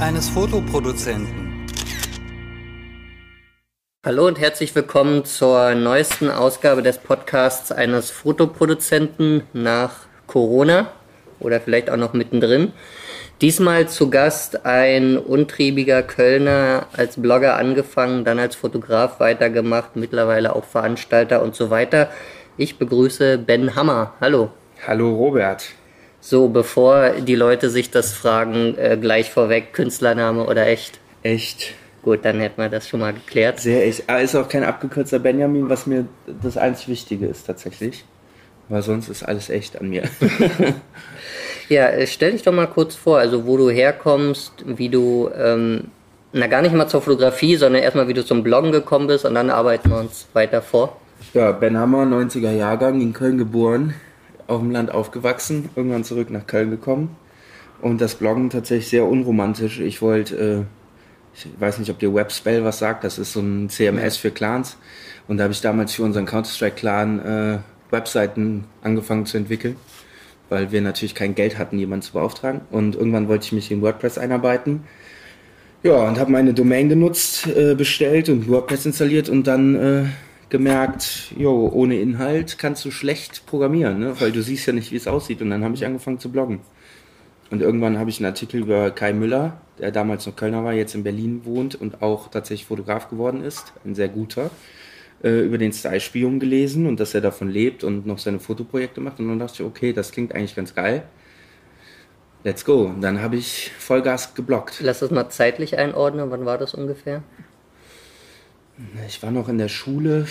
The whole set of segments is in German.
eines Fotoproduzenten. Hallo und herzlich willkommen zur neuesten Ausgabe des Podcasts eines Fotoproduzenten nach Corona oder vielleicht auch noch mittendrin. Diesmal zu Gast ein untriebiger Kölner, als Blogger angefangen, dann als Fotograf weitergemacht, mittlerweile auch Veranstalter und so weiter. Ich begrüße Ben Hammer. Hallo. Hallo Robert. So, bevor die Leute sich das fragen, äh, gleich vorweg, Künstlername oder echt? Echt. Gut, dann hätten wir das schon mal geklärt. Sehr echt. Er ist auch kein abgekürzter Benjamin, was mir das einzig Wichtige ist tatsächlich. Weil sonst ist alles echt an mir. Ja, äh, stell dich doch mal kurz vor, also wo du herkommst, wie du, ähm, na gar nicht mal zur Fotografie, sondern erstmal wie du zum Bloggen gekommen bist und dann arbeiten wir uns weiter vor. Ja, Ben Hammer, 90er Jahrgang, in Köln geboren, auf dem Land aufgewachsen, irgendwann zurück nach Köln gekommen. Und das Bloggen tatsächlich sehr unromantisch. Ich wollte, äh, ich weiß nicht, ob dir Webspell was sagt, das ist so ein CMS für Clans. Und da habe ich damals für unseren Counter-Strike-Clan äh, Webseiten angefangen zu entwickeln weil wir natürlich kein Geld hatten, jemanden zu beauftragen. Und irgendwann wollte ich mich in WordPress einarbeiten. Ja, und habe meine Domain genutzt, äh, bestellt und WordPress installiert und dann äh, gemerkt, jo, ohne Inhalt kannst du schlecht programmieren, ne? weil du siehst ja nicht, wie es aussieht. Und dann habe ich angefangen zu bloggen. Und irgendwann habe ich einen Artikel über Kai Müller, der damals noch Kölner war, jetzt in Berlin wohnt und auch tatsächlich Fotograf geworden ist, ein sehr guter äh, über den Style-Spion gelesen und dass er davon lebt und noch seine Fotoprojekte macht. Und dann dachte ich, okay, das klingt eigentlich ganz geil. Let's go. Und dann habe ich Vollgas geblockt. Lass das mal zeitlich einordnen. Wann war das ungefähr? Ich war noch in der Schule.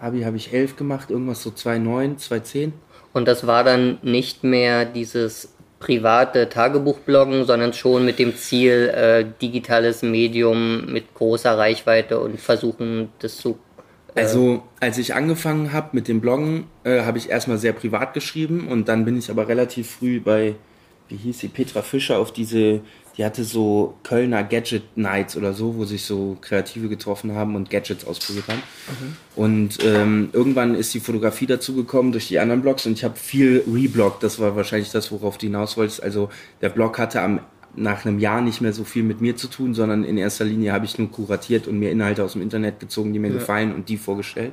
Abi habe ich elf gemacht, irgendwas so 2009, 2010. Und das war dann nicht mehr dieses private Tagebuchbloggen, sondern schon mit dem Ziel, äh, digitales Medium mit großer Reichweite und versuchen, das zu also, als ich angefangen habe mit dem Bloggen, äh, habe ich erstmal sehr privat geschrieben und dann bin ich aber relativ früh bei, wie hieß sie, Petra Fischer auf diese, die hatte so Kölner Gadget Nights oder so, wo sich so Kreative getroffen haben und Gadgets ausprobiert haben. Mhm. Und ähm, irgendwann ist die Fotografie dazu gekommen durch die anderen Blogs und ich habe viel rebloggt. Das war wahrscheinlich das, worauf du hinaus wolltest. Also der Blog hatte am nach einem Jahr nicht mehr so viel mit mir zu tun, sondern in erster Linie habe ich nur kuratiert und mir Inhalte aus dem Internet gezogen, die mir ja. gefallen und die vorgestellt.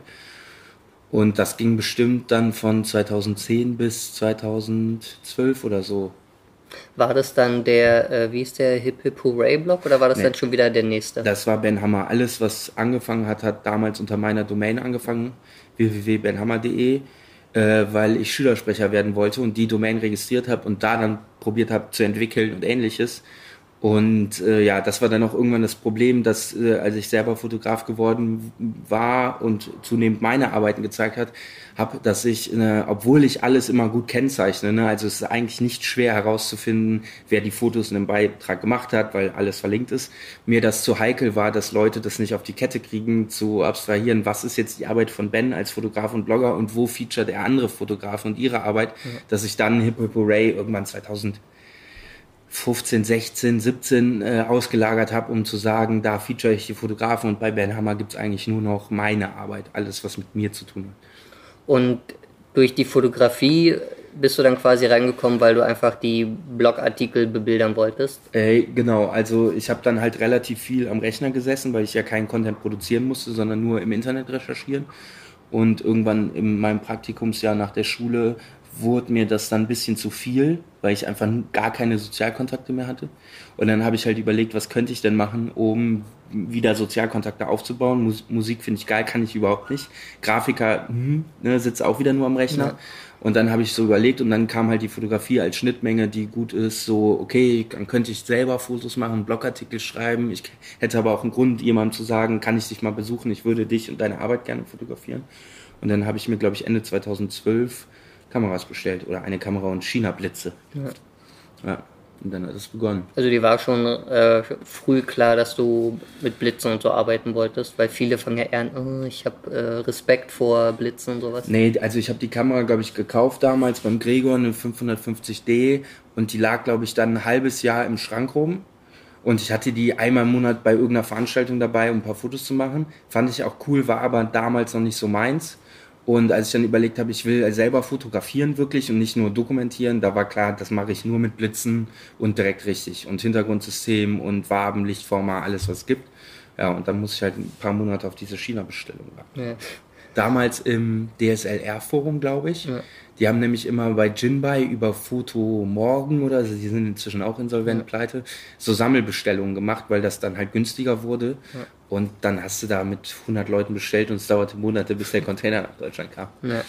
Und das ging bestimmt dann von 2010 bis 2012 oder so. War das dann der, äh, wie ist der Hip Hip Hooray Blog oder war das nee. dann schon wieder der nächste? Das war Ben Hammer. Alles, was angefangen hat, hat damals unter meiner Domain angefangen, www.benhammer.de äh, weil ich Schülersprecher werden wollte und die Domain registriert habe und da dann probiert habe zu entwickeln und ähnliches. Und äh, ja, das war dann auch irgendwann das Problem, dass äh, als ich selber Fotograf geworden war und zunehmend meine Arbeiten gezeigt hat, habe, dass ich, äh, obwohl ich alles immer gut kennzeichne, ne, also es ist eigentlich nicht schwer herauszufinden, wer die Fotos in einem Beitrag gemacht hat, weil alles verlinkt ist, mir das zu heikel war, dass Leute das nicht auf die Kette kriegen, zu abstrahieren, was ist jetzt die Arbeit von Ben als Fotograf und Blogger und wo featuret er andere Fotografen und ihre Arbeit, ja. dass ich dann Hip Hip Ray irgendwann 2000 15, 16, 17 äh, ausgelagert habe, um zu sagen, da feature ich die Fotografen und bei Ben Hammer gibt es eigentlich nur noch meine Arbeit, alles was mit mir zu tun hat. Und durch die Fotografie bist du dann quasi reingekommen, weil du einfach die Blogartikel bebildern wolltest? Äh, genau, also ich habe dann halt relativ viel am Rechner gesessen, weil ich ja keinen Content produzieren musste, sondern nur im Internet recherchieren. Und irgendwann in meinem Praktikumsjahr nach der Schule wurde mir das dann ein bisschen zu viel, weil ich einfach gar keine Sozialkontakte mehr hatte. Und dann habe ich halt überlegt, was könnte ich denn machen, um wieder Sozialkontakte aufzubauen. Mus Musik finde ich geil, kann ich überhaupt nicht. Grafiker hm, ne, sitzt auch wieder nur am Rechner. Ja. Und dann habe ich so überlegt und dann kam halt die Fotografie als Schnittmenge, die gut ist. So, okay, dann könnte ich selber Fotos machen, Blogartikel schreiben. Ich hätte aber auch einen Grund, jemandem zu sagen, kann ich dich mal besuchen, ich würde dich und deine Arbeit gerne fotografieren. Und dann habe ich mir, glaube ich, Ende 2012 Kameras bestellt oder eine Kamera und China-Blitze. Ja. ja. Und dann hat es begonnen. Also dir war schon äh, früh klar, dass du mit Blitzen und so arbeiten wolltest, weil viele fangen ja eher an, oh, ich habe äh, Respekt vor Blitzen und sowas. Nee, also ich habe die Kamera, glaube ich, gekauft damals beim Gregor, eine 550D und die lag, glaube ich, dann ein halbes Jahr im Schrank rum. Und ich hatte die einmal im Monat bei irgendeiner Veranstaltung dabei, um ein paar Fotos zu machen. Fand ich auch cool, war aber damals noch nicht so meins. Und als ich dann überlegt habe, ich will selber fotografieren wirklich und nicht nur dokumentieren, da war klar, das mache ich nur mit Blitzen und direkt richtig. Und Hintergrundsystem und Farben, Lichtformer, alles was es gibt. Ja, und dann muss ich halt ein paar Monate auf diese China-Bestellung warten. Ja. Damals im DSLR-Forum, glaube ich. Ja. Die haben nämlich immer bei Jinbei über Foto Morgen oder also die sind inzwischen auch insolvent ja. pleite, so Sammelbestellungen gemacht, weil das dann halt günstiger wurde. Ja. Und dann hast du da mit 100 Leuten bestellt und es dauerte Monate, bis der Container nach Deutschland kam. Ja.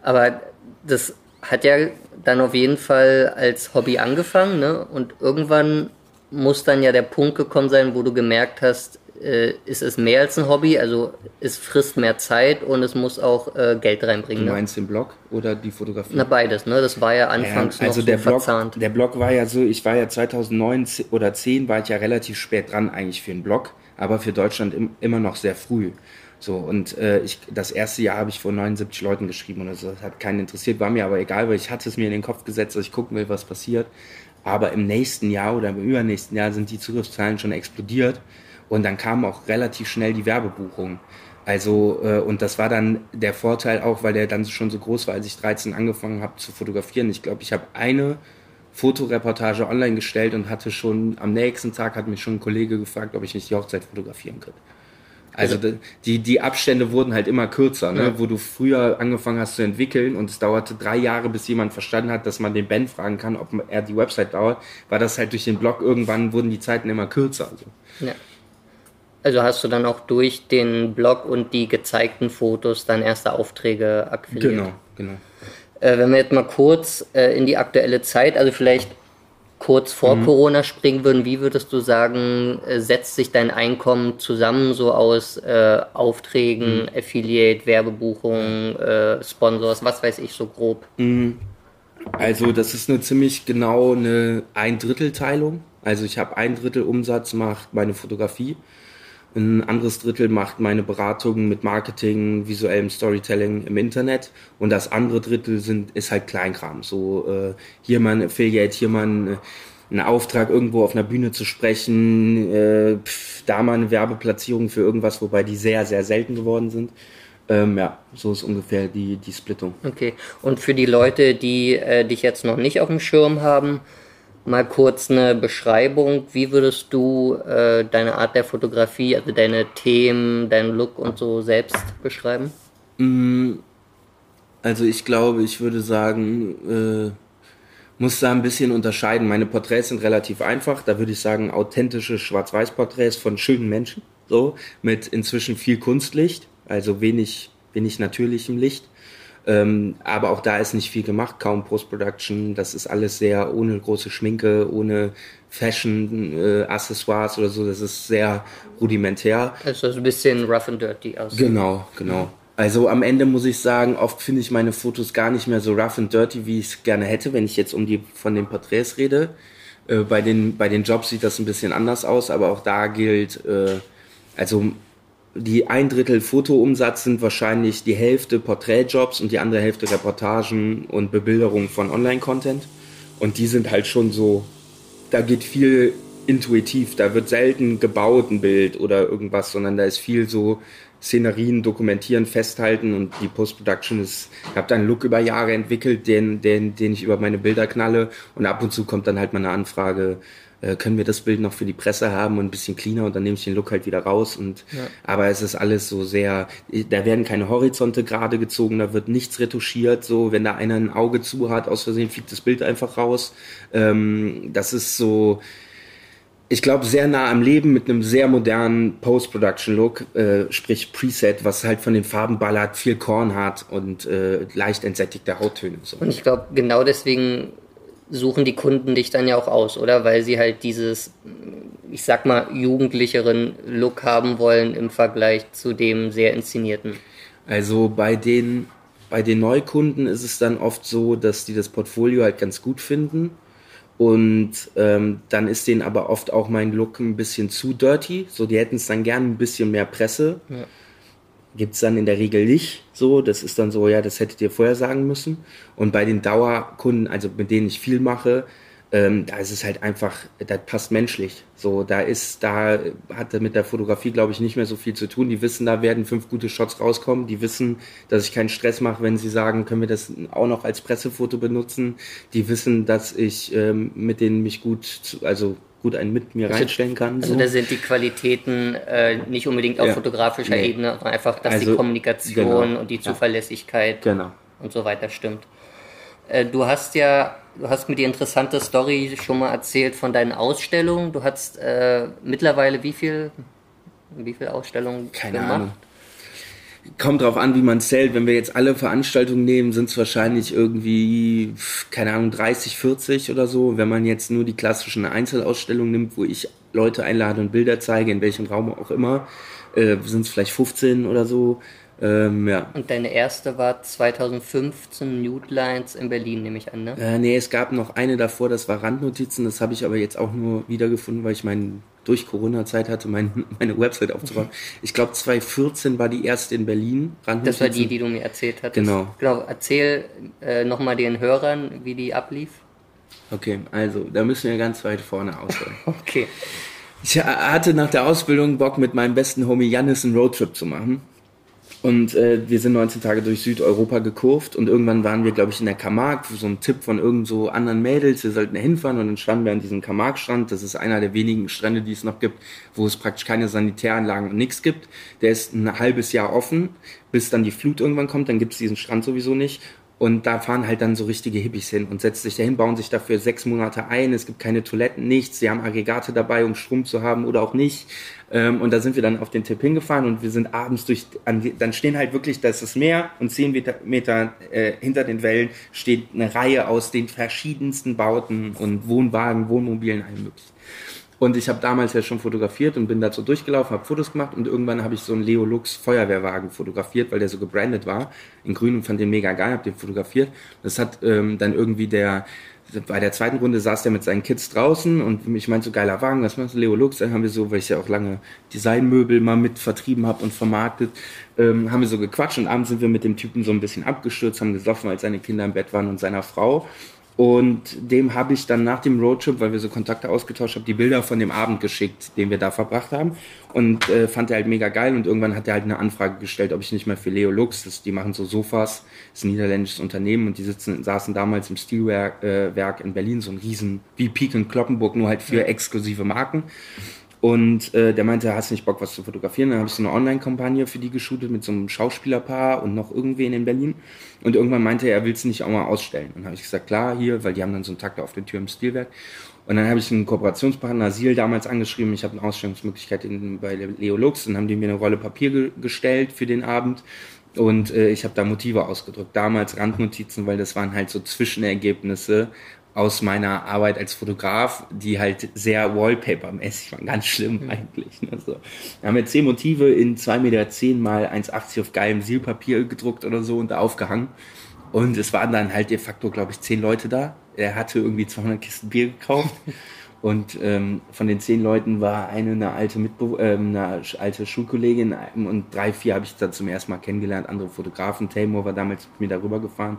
Aber das hat ja dann auf jeden Fall als Hobby angefangen, ne? Und irgendwann muss dann ja der Punkt gekommen sein, wo du gemerkt hast, äh, ist es mehr als ein Hobby, also es frisst mehr Zeit und es muss auch äh, Geld reinbringen. Du ne? meinst ne? den Blog oder die Fotografie? Na beides, ne? Das war ja anfangs ja, also noch der so Blog, verzahnt. Der Blog war ja so, ich war ja 2009 oder 10 war ich ja relativ spät dran eigentlich für einen Blog, aber für Deutschland im, immer noch sehr früh. So, und äh, ich, das erste Jahr habe ich vor 79 Leuten geschrieben und das hat keinen interessiert, war mir aber egal, weil ich hatte es mir in den Kopf gesetzt, dass ich gucken will, was passiert. Aber im nächsten Jahr oder im übernächsten Jahr sind die Zugriffszahlen schon explodiert und dann kam auch relativ schnell die Werbebuchung. Also, äh, und das war dann der Vorteil auch, weil der dann schon so groß war, als ich 13 angefangen habe zu fotografieren. Ich glaube, ich habe eine Fotoreportage online gestellt und hatte schon am nächsten Tag hat mich schon ein Kollege gefragt, ob ich nicht die Hochzeit fotografieren könnte. Also die, die Abstände wurden halt immer kürzer, ne? Ja. wo du früher angefangen hast zu entwickeln und es dauerte drei Jahre, bis jemand verstanden hat, dass man den Ben fragen kann, ob er die Website dauert, war das halt durch den Blog irgendwann wurden die Zeiten immer kürzer. Also. Ja. Also hast du dann auch durch den Blog und die gezeigten Fotos dann erste Aufträge akquiriert? Genau, genau. Äh, wenn wir jetzt mal kurz äh, in die aktuelle Zeit, also vielleicht kurz vor mhm. Corona springen würden, wie würdest du sagen, äh, setzt sich dein Einkommen zusammen so aus äh, Aufträgen, mhm. Affiliate, Werbebuchungen, äh, Sponsors, was weiß ich so grob? Mhm. Also das ist eine ziemlich genau eine Ein-Drittel-Teilung. Also ich habe ein Drittel Umsatz macht meine Fotografie ein anderes Drittel macht meine Beratungen mit Marketing, visuellem Storytelling im Internet. Und das andere Drittel sind, ist halt Kleinkram. So äh, hier mal ein Affiliate, hier mal ein, ein Auftrag, irgendwo auf einer Bühne zu sprechen, äh, pf, da mal eine Werbeplatzierung für irgendwas, wobei die sehr, sehr selten geworden sind. Ähm, ja, so ist ungefähr die, die Splittung. Okay. Und für die Leute, die äh, dich jetzt noch nicht auf dem Schirm haben, mal kurz eine Beschreibung. Wie würdest du äh, deine Art der Fotografie, also deine Themen, deinen Look und so selbst beschreiben? Mm, also ich glaube, ich würde sagen, äh, muss da ein bisschen unterscheiden. Meine Porträts sind relativ einfach. Da würde ich sagen, authentische Schwarz-Weiß-Porträts von schönen Menschen, so mit inzwischen viel Kunstlicht, also wenig, wenig natürlichem Licht. Ähm, aber auch da ist nicht viel gemacht, kaum Post-Production. Das ist alles sehr ohne große Schminke, ohne Fashion-Accessoires äh, oder so. Das ist sehr rudimentär. Also ein bisschen rough and dirty aus. Genau, genau. Also am Ende muss ich sagen, oft finde ich meine Fotos gar nicht mehr so rough and dirty, wie ich es gerne hätte, wenn ich jetzt um die von den Porträts rede. Äh, bei, den, bei den Jobs sieht das ein bisschen anders aus, aber auch da gilt, äh, also die ein Drittel Fotoumsatz sind wahrscheinlich die Hälfte Porträtjobs und die andere Hälfte Reportagen und Bebilderung von Online-Content. Und die sind halt schon so, da geht viel intuitiv, da wird selten gebaut ein Bild oder irgendwas, sondern da ist viel so Szenerien dokumentieren, festhalten und die Post-Production ist, ich habe da einen Look über Jahre entwickelt, den, den, den ich über meine Bilder knalle und ab und zu kommt dann halt mal eine Anfrage, äh, können wir das Bild noch für die Presse haben und ein bisschen cleaner und dann nehme ich den Look halt wieder raus. Und ja. aber es ist alles so sehr, da werden keine Horizonte gerade gezogen, da wird nichts retuschiert. So, wenn da einer ein Auge zu hat, aus Versehen fliegt das Bild einfach raus. Ähm, das ist so, ich glaube, sehr nah am Leben mit einem sehr modernen Post-Production-Look, äh, sprich Preset, was halt von den Farben ballert, viel Korn hat und äh, leicht entsättigte Hauttöne. So. Und ich glaube, genau deswegen suchen die Kunden dich dann ja auch aus, oder? Weil sie halt dieses, ich sag mal, jugendlicheren Look haben wollen im Vergleich zu dem sehr inszenierten. Also bei den, bei den Neukunden ist es dann oft so, dass die das Portfolio halt ganz gut finden. Und ähm, dann ist denen aber oft auch mein Look ein bisschen zu dirty. So, die hätten es dann gern ein bisschen mehr Presse. Ja gibt es dann in der Regel nicht so. Das ist dann so, ja, das hättet ihr vorher sagen müssen. Und bei den Dauerkunden, also mit denen ich viel mache, ähm, da ist es halt einfach, das passt menschlich. So, da ist, da hat mit der Fotografie, glaube ich, nicht mehr so viel zu tun. Die wissen, da werden fünf gute Shots rauskommen. Die wissen, dass ich keinen Stress mache, wenn sie sagen, können wir das auch noch als Pressefoto benutzen. Die wissen, dass ich ähm, mit denen mich gut, also gut einen mit mir also, reinstellen kann. Also so. da sind die Qualitäten äh, nicht unbedingt auf ja. fotografischer nee. Ebene, sondern einfach, dass also, die Kommunikation genau. und die Zuverlässigkeit ja. genau. und so weiter stimmt. Äh, du hast ja, du hast mir die interessante Story schon mal erzählt von deinen Ausstellungen. Du hast äh, mittlerweile wie viel, wie viel Ausstellungen Keine gemacht? Ahnung. Kommt drauf an, wie man zählt. Wenn wir jetzt alle Veranstaltungen nehmen, sind es wahrscheinlich irgendwie, keine Ahnung, 30, 40 oder so. Wenn man jetzt nur die klassischen Einzelausstellungen nimmt, wo ich Leute einlade und Bilder zeige, in welchem Raum auch immer, äh, sind es vielleicht 15 oder so. Ähm, ja. Und deine erste war 2015 Nude Lines in Berlin, nehme ich an, ne? Äh, nee, es gab noch eine davor, das war Randnotizen, das habe ich aber jetzt auch nur wiedergefunden, weil ich mein, durch Corona-Zeit hatte, mein, meine Website aufzubauen. Ich glaube, 2014 war die erste in Berlin. Das war die, die du mir erzählt hattest. Genau. Genau, erzähl äh, nochmal den Hörern, wie die ablief. Okay, also, da müssen wir ganz weit vorne ausholen. okay. Ich hatte nach der Ausbildung Bock, mit meinem besten Homie Jannis einen Roadtrip zu machen. Und äh, wir sind 19 Tage durch Südeuropa gekurvt und irgendwann waren wir, glaube ich, in der Camargue, so ein Tipp von irgend so anderen Mädels, wir sollten da hinfahren und dann standen wir an diesem Camargue-Strand. Das ist einer der wenigen Strände, die es noch gibt, wo es praktisch keine Sanitäranlagen und nichts gibt. Der ist ein halbes Jahr offen, bis dann die Flut irgendwann kommt, dann gibt es diesen Strand sowieso nicht. Und da fahren halt dann so richtige Hippies hin und setzen sich dahin, bauen sich dafür sechs Monate ein. Es gibt keine Toiletten, nichts. Sie haben Aggregate dabei, um Strom zu haben oder auch nicht. Ähm, und da sind wir dann auf den Tipp hingefahren und wir sind abends durch, dann stehen halt wirklich, da ist das Meer und zehn Meter, Meter äh, hinter den Wellen steht eine Reihe aus den verschiedensten Bauten und Wohnwagen, Wohnmobilen, allem möglichen. Und ich habe damals ja schon fotografiert und bin dazu durchgelaufen, habe Fotos gemacht und irgendwann habe ich so einen Leo Lux Feuerwehrwagen fotografiert, weil der so gebrandet war in grün und fand den mega geil, habe den fotografiert. Das hat ähm, dann irgendwie der bei der zweiten Runde saß der mit seinen Kids draußen und ich meinte so geiler Wagen, was machst du, Leo Lux? Dann haben wir so, weil ich ja auch lange Designmöbel mal mit vertrieben habe und vermarktet, ähm, haben wir so gequatscht und abends sind wir mit dem Typen so ein bisschen abgestürzt, haben gesoffen, als seine Kinder im Bett waren und seiner Frau. Und dem habe ich dann nach dem Roadtrip, weil wir so Kontakte ausgetauscht haben, die Bilder von dem Abend geschickt, den wir da verbracht haben. Und äh, fand er halt mega geil. Und irgendwann hat er halt eine Anfrage gestellt, ob ich nicht mehr für Leo Lux, das, die machen so Sofas, das ist ein niederländisches Unternehmen und die sitzen, saßen damals im Stilwerk äh, Werk in Berlin, so ein riesen, wie Peak in Kloppenburg, nur halt für exklusive Marken. Und äh, der meinte, hast du nicht Bock, was zu fotografieren? Dann habe ich so eine Online-Kampagne für die geshootet mit so einem Schauspielerpaar und noch irgendwen in Berlin. Und irgendwann meinte er, er will nicht auch mal ausstellen. Und dann habe ich gesagt, klar, hier, weil die haben dann so einen Takt auf der Tür im Stilwerk. Und dann habe ich einen Kooperationspartner Asil damals angeschrieben, ich habe eine Ausstellungsmöglichkeit in, bei Leo Lux und haben die mir eine Rolle Papier ge gestellt für den Abend. Und äh, ich habe da Motive ausgedrückt, damals Randnotizen, weil das waren halt so Zwischenergebnisse aus meiner Arbeit als Fotograf, die halt sehr Wallpaper-mäßig waren, ganz schlimm mhm. eigentlich. Ne? So. Wir haben jetzt zehn Motive in 2,10 Meter zehn mal 1,80 auf geilem Silpapier gedruckt oder so und da aufgehangen. Und es waren dann halt de facto, glaube ich, zehn Leute da. Er hatte irgendwie 200 Kisten Bier gekauft. Und ähm, von den zehn Leuten war eine eine alte Mitbe äh, eine alte Schulkollegin und drei, vier habe ich dann zum ersten Mal kennengelernt. Andere Fotografen. Taymor war damals mit mir darüber gefahren.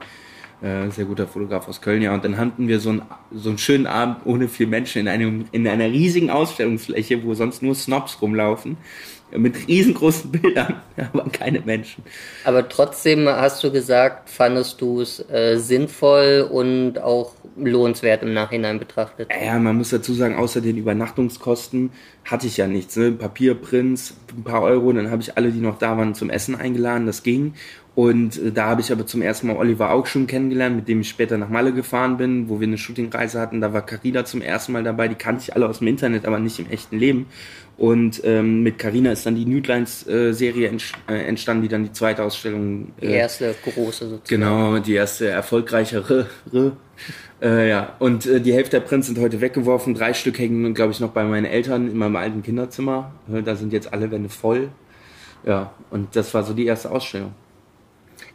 Äh, sehr guter Fotograf aus Köln, ja. Und dann hatten wir so, ein, so einen schönen Abend ohne vier Menschen in, einem, in einer riesigen Ausstellungsfläche, wo sonst nur Snobs rumlaufen mit riesengroßen Bildern, aber keine Menschen. Aber trotzdem hast du gesagt, fandest du es äh, sinnvoll und auch lohnenswert im Nachhinein betrachtet? Ja, man muss dazu sagen, außer den Übernachtungskosten hatte ich ja nichts. Ne? Papierprints, ein paar Euro, dann habe ich alle, die noch da waren, zum Essen eingeladen, das ging. Und äh, da habe ich aber zum ersten Mal Oliver auch schon kennengelernt, mit dem ich später nach Malle gefahren bin, wo wir eine Shootingreise hatten. Da war Carina zum ersten Mal dabei. Die kannte ich alle aus dem Internet, aber nicht im echten Leben. Und ähm, mit Carina ist dann die Nudlines-Serie äh, entstanden, die dann die zweite Ausstellung. Äh, die erste große sozusagen. Genau, die erste erfolgreichere. Äh, ja, und äh, die Hälfte der Prints sind heute weggeworfen. Drei Stück hängen, glaube ich, noch bei meinen Eltern in meinem alten Kinderzimmer. Äh, da sind jetzt alle Wände voll. Ja, und das war so die erste Ausstellung.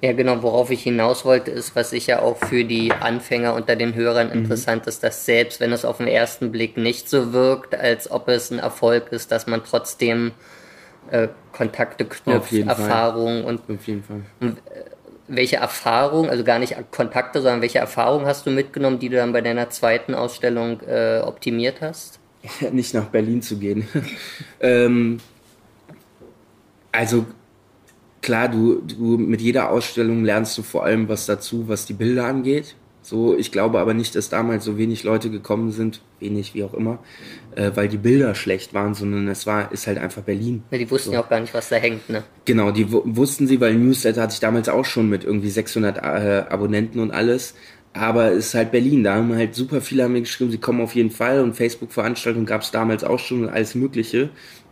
Ja, genau, worauf ich hinaus wollte, ist, was sicher auch für die Anfänger unter den Hörern mhm. interessant ist, dass selbst wenn es auf den ersten Blick nicht so wirkt, als ob es ein Erfolg ist, dass man trotzdem äh, Kontakte knüpft, Erfahrungen und, auf jeden Fall. Und, äh, welche Erfahrung, also gar nicht Kontakte, sondern welche Erfahrung hast du mitgenommen, die du dann bei deiner zweiten Ausstellung äh, optimiert hast? nicht nach Berlin zu gehen. ähm, also klar, du, du mit jeder Ausstellung lernst du vor allem was dazu, was die Bilder angeht. So, ich glaube aber nicht, dass damals so wenig Leute gekommen sind, wenig wie auch immer, äh, weil die Bilder schlecht waren, sondern es war ist halt einfach Berlin. Ja, die wussten so. ja auch gar nicht, was da hängt, ne? Genau, die wussten sie, weil Newsletter hatte ich damals auch schon mit irgendwie 600 äh, Abonnenten und alles. Aber es ist halt Berlin, da haben halt super viele haben mir geschrieben, sie kommen auf jeden Fall und Facebook-Veranstaltungen gab es damals auch schon und alles Mögliche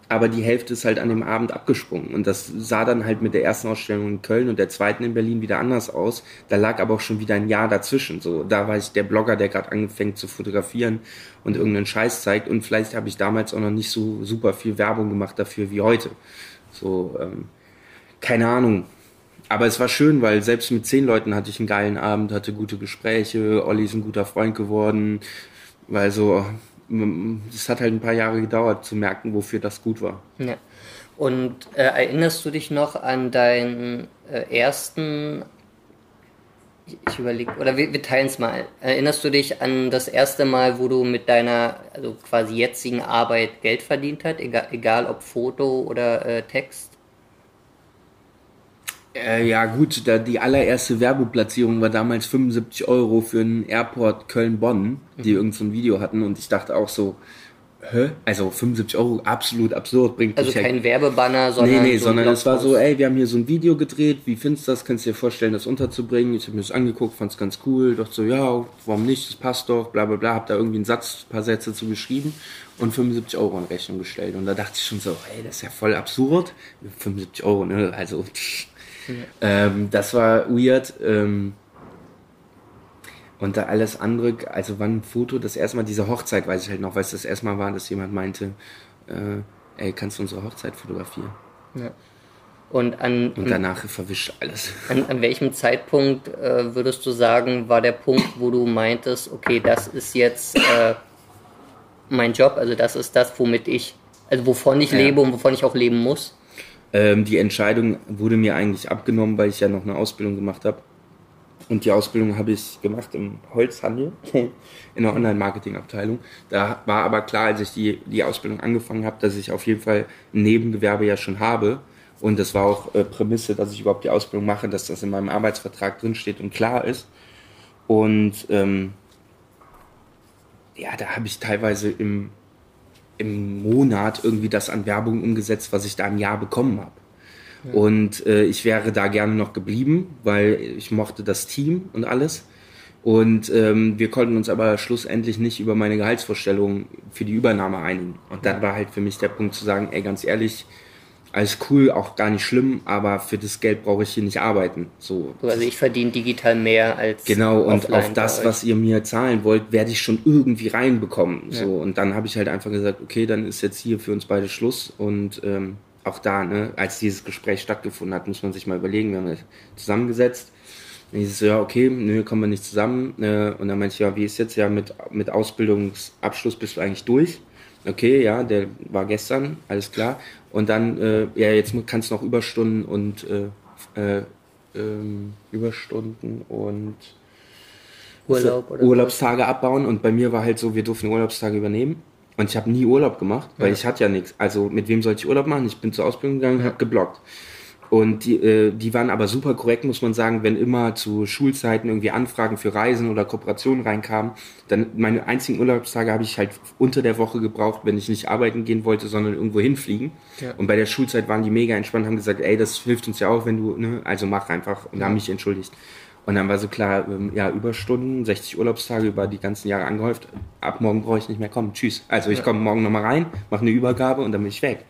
aber die Hälfte ist halt an dem Abend abgesprungen. Und das sah dann halt mit der ersten Ausstellung in Köln und der zweiten in Berlin wieder anders aus. Da lag aber auch schon wieder ein Jahr dazwischen. So, da war ich der Blogger, der gerade angefangen zu fotografieren und irgendeinen Scheiß zeigt. Und vielleicht habe ich damals auch noch nicht so super viel Werbung gemacht dafür wie heute. So, ähm, keine Ahnung. Aber es war schön, weil selbst mit zehn Leuten hatte ich einen geilen Abend, hatte gute Gespräche. Olli ist ein guter Freund geworden. Weil so, es hat halt ein paar Jahre gedauert zu merken, wofür das gut war. Ja. Und äh, erinnerst du dich noch an deinen äh, ersten, ich überlege, oder wir, wir teilen es mal, erinnerst du dich an das erste Mal, wo du mit deiner, also quasi jetzigen Arbeit Geld verdient hast, egal, egal ob Foto oder äh, Text? Äh, ja gut, da die allererste Werbeplatzierung war damals 75 Euro für einen Airport Köln-Bonn, die mhm. irgend so ein Video hatten und ich dachte auch so, hä? Also 75 Euro, absolut absurd, bringt Also kein ja Werbebanner, sondern. Nee, nee, so sondern es war so, ey, wir haben hier so ein Video gedreht, wie findest du das? Kannst du dir vorstellen, das unterzubringen? Ich habe mir das angeguckt, fand es ganz cool, dachte so, ja, warum nicht, das passt doch, bla bla bla, hab da irgendwie einen Satz, ein paar Sätze zu geschrieben und 75 Euro in Rechnung gestellt. Und da dachte ich schon so, ey, das ist ja voll absurd. 75 Euro, ne? Also. Pff ähm, das war weird. Ähm, und da alles andere, also wann ein Foto, das erste Mal, diese Hochzeit weiß ich halt noch, weil es das erste Mal war, dass jemand meinte, äh, ey, kannst du unsere Hochzeit fotografieren? Ja. Und, an, und danach verwischt alles. An, an welchem Zeitpunkt äh, würdest du sagen, war der Punkt, wo du meintest, okay, das ist jetzt äh, mein Job, also das ist das, womit ich, also wovon ich ja. lebe und wovon ich auch leben muss? Ähm, die Entscheidung wurde mir eigentlich abgenommen, weil ich ja noch eine Ausbildung gemacht habe. Und die Ausbildung habe ich gemacht im Holzhandel, in der Online-Marketing-Abteilung. Da war aber klar, als ich die, die Ausbildung angefangen habe, dass ich auf jeden Fall ein Nebengewerbe ja schon habe. Und das war auch äh, Prämisse, dass ich überhaupt die Ausbildung mache, dass das in meinem Arbeitsvertrag drinsteht und klar ist. Und ähm, ja, da habe ich teilweise im im Monat irgendwie das an Werbung umgesetzt, was ich da im Jahr bekommen habe. Ja. Und äh, ich wäre da gerne noch geblieben, weil ich mochte das Team und alles. Und ähm, wir konnten uns aber schlussendlich nicht über meine Gehaltsvorstellung für die Übernahme einigen. Und dann war halt für mich der Punkt zu sagen, ey, ganz ehrlich, alles cool, auch gar nicht schlimm, aber für das Geld brauche ich hier nicht arbeiten. So. Also ich verdiene digital mehr als. Genau, und auf das, was ihr mir zahlen wollt, werde ich schon irgendwie reinbekommen. Ja. So, und dann habe ich halt einfach gesagt, okay, dann ist jetzt hier für uns beide Schluss. Und ähm, auch da, ne, als dieses Gespräch stattgefunden hat, muss man sich mal überlegen, wir haben zusammengesetzt. Dann hieß es so, ja, okay, nö, kommen wir nicht zusammen. Äh, und dann meinte ich, ja, wie ist jetzt ja mit, mit Ausbildungsabschluss bist du eigentlich durch? Okay, ja, der war gestern, alles klar. Und dann, äh, ja, jetzt kannst du noch Überstunden und äh, äh, ähm, Überstunden und Urlaub oder Urlaubstage was? abbauen. Und bei mir war halt so, wir durften Urlaubstage übernehmen. Und ich habe nie Urlaub gemacht, weil ja. ich hatte ja nichts. Also mit wem sollte ich Urlaub machen? Ich bin zur Ausbildung gegangen, ja. habe geblockt. Und die, äh, die waren aber super korrekt, muss man sagen, wenn immer zu Schulzeiten irgendwie Anfragen für Reisen oder Kooperationen reinkamen. Dann meine einzigen Urlaubstage habe ich halt unter der Woche gebraucht, wenn ich nicht arbeiten gehen wollte, sondern irgendwo hinfliegen. Ja. Und bei der Schulzeit waren die mega entspannt, haben gesagt, ey, das hilft uns ja auch, wenn du, ne, also mach einfach. Und ja. haben mich entschuldigt. Und dann war so klar, ähm, ja, Überstunden, 60 Urlaubstage über die ganzen Jahre angehäuft. Ab morgen brauche ich nicht mehr kommen. Tschüss. Also ich ja. komme morgen nochmal rein, mache eine Übergabe und dann bin ich weg.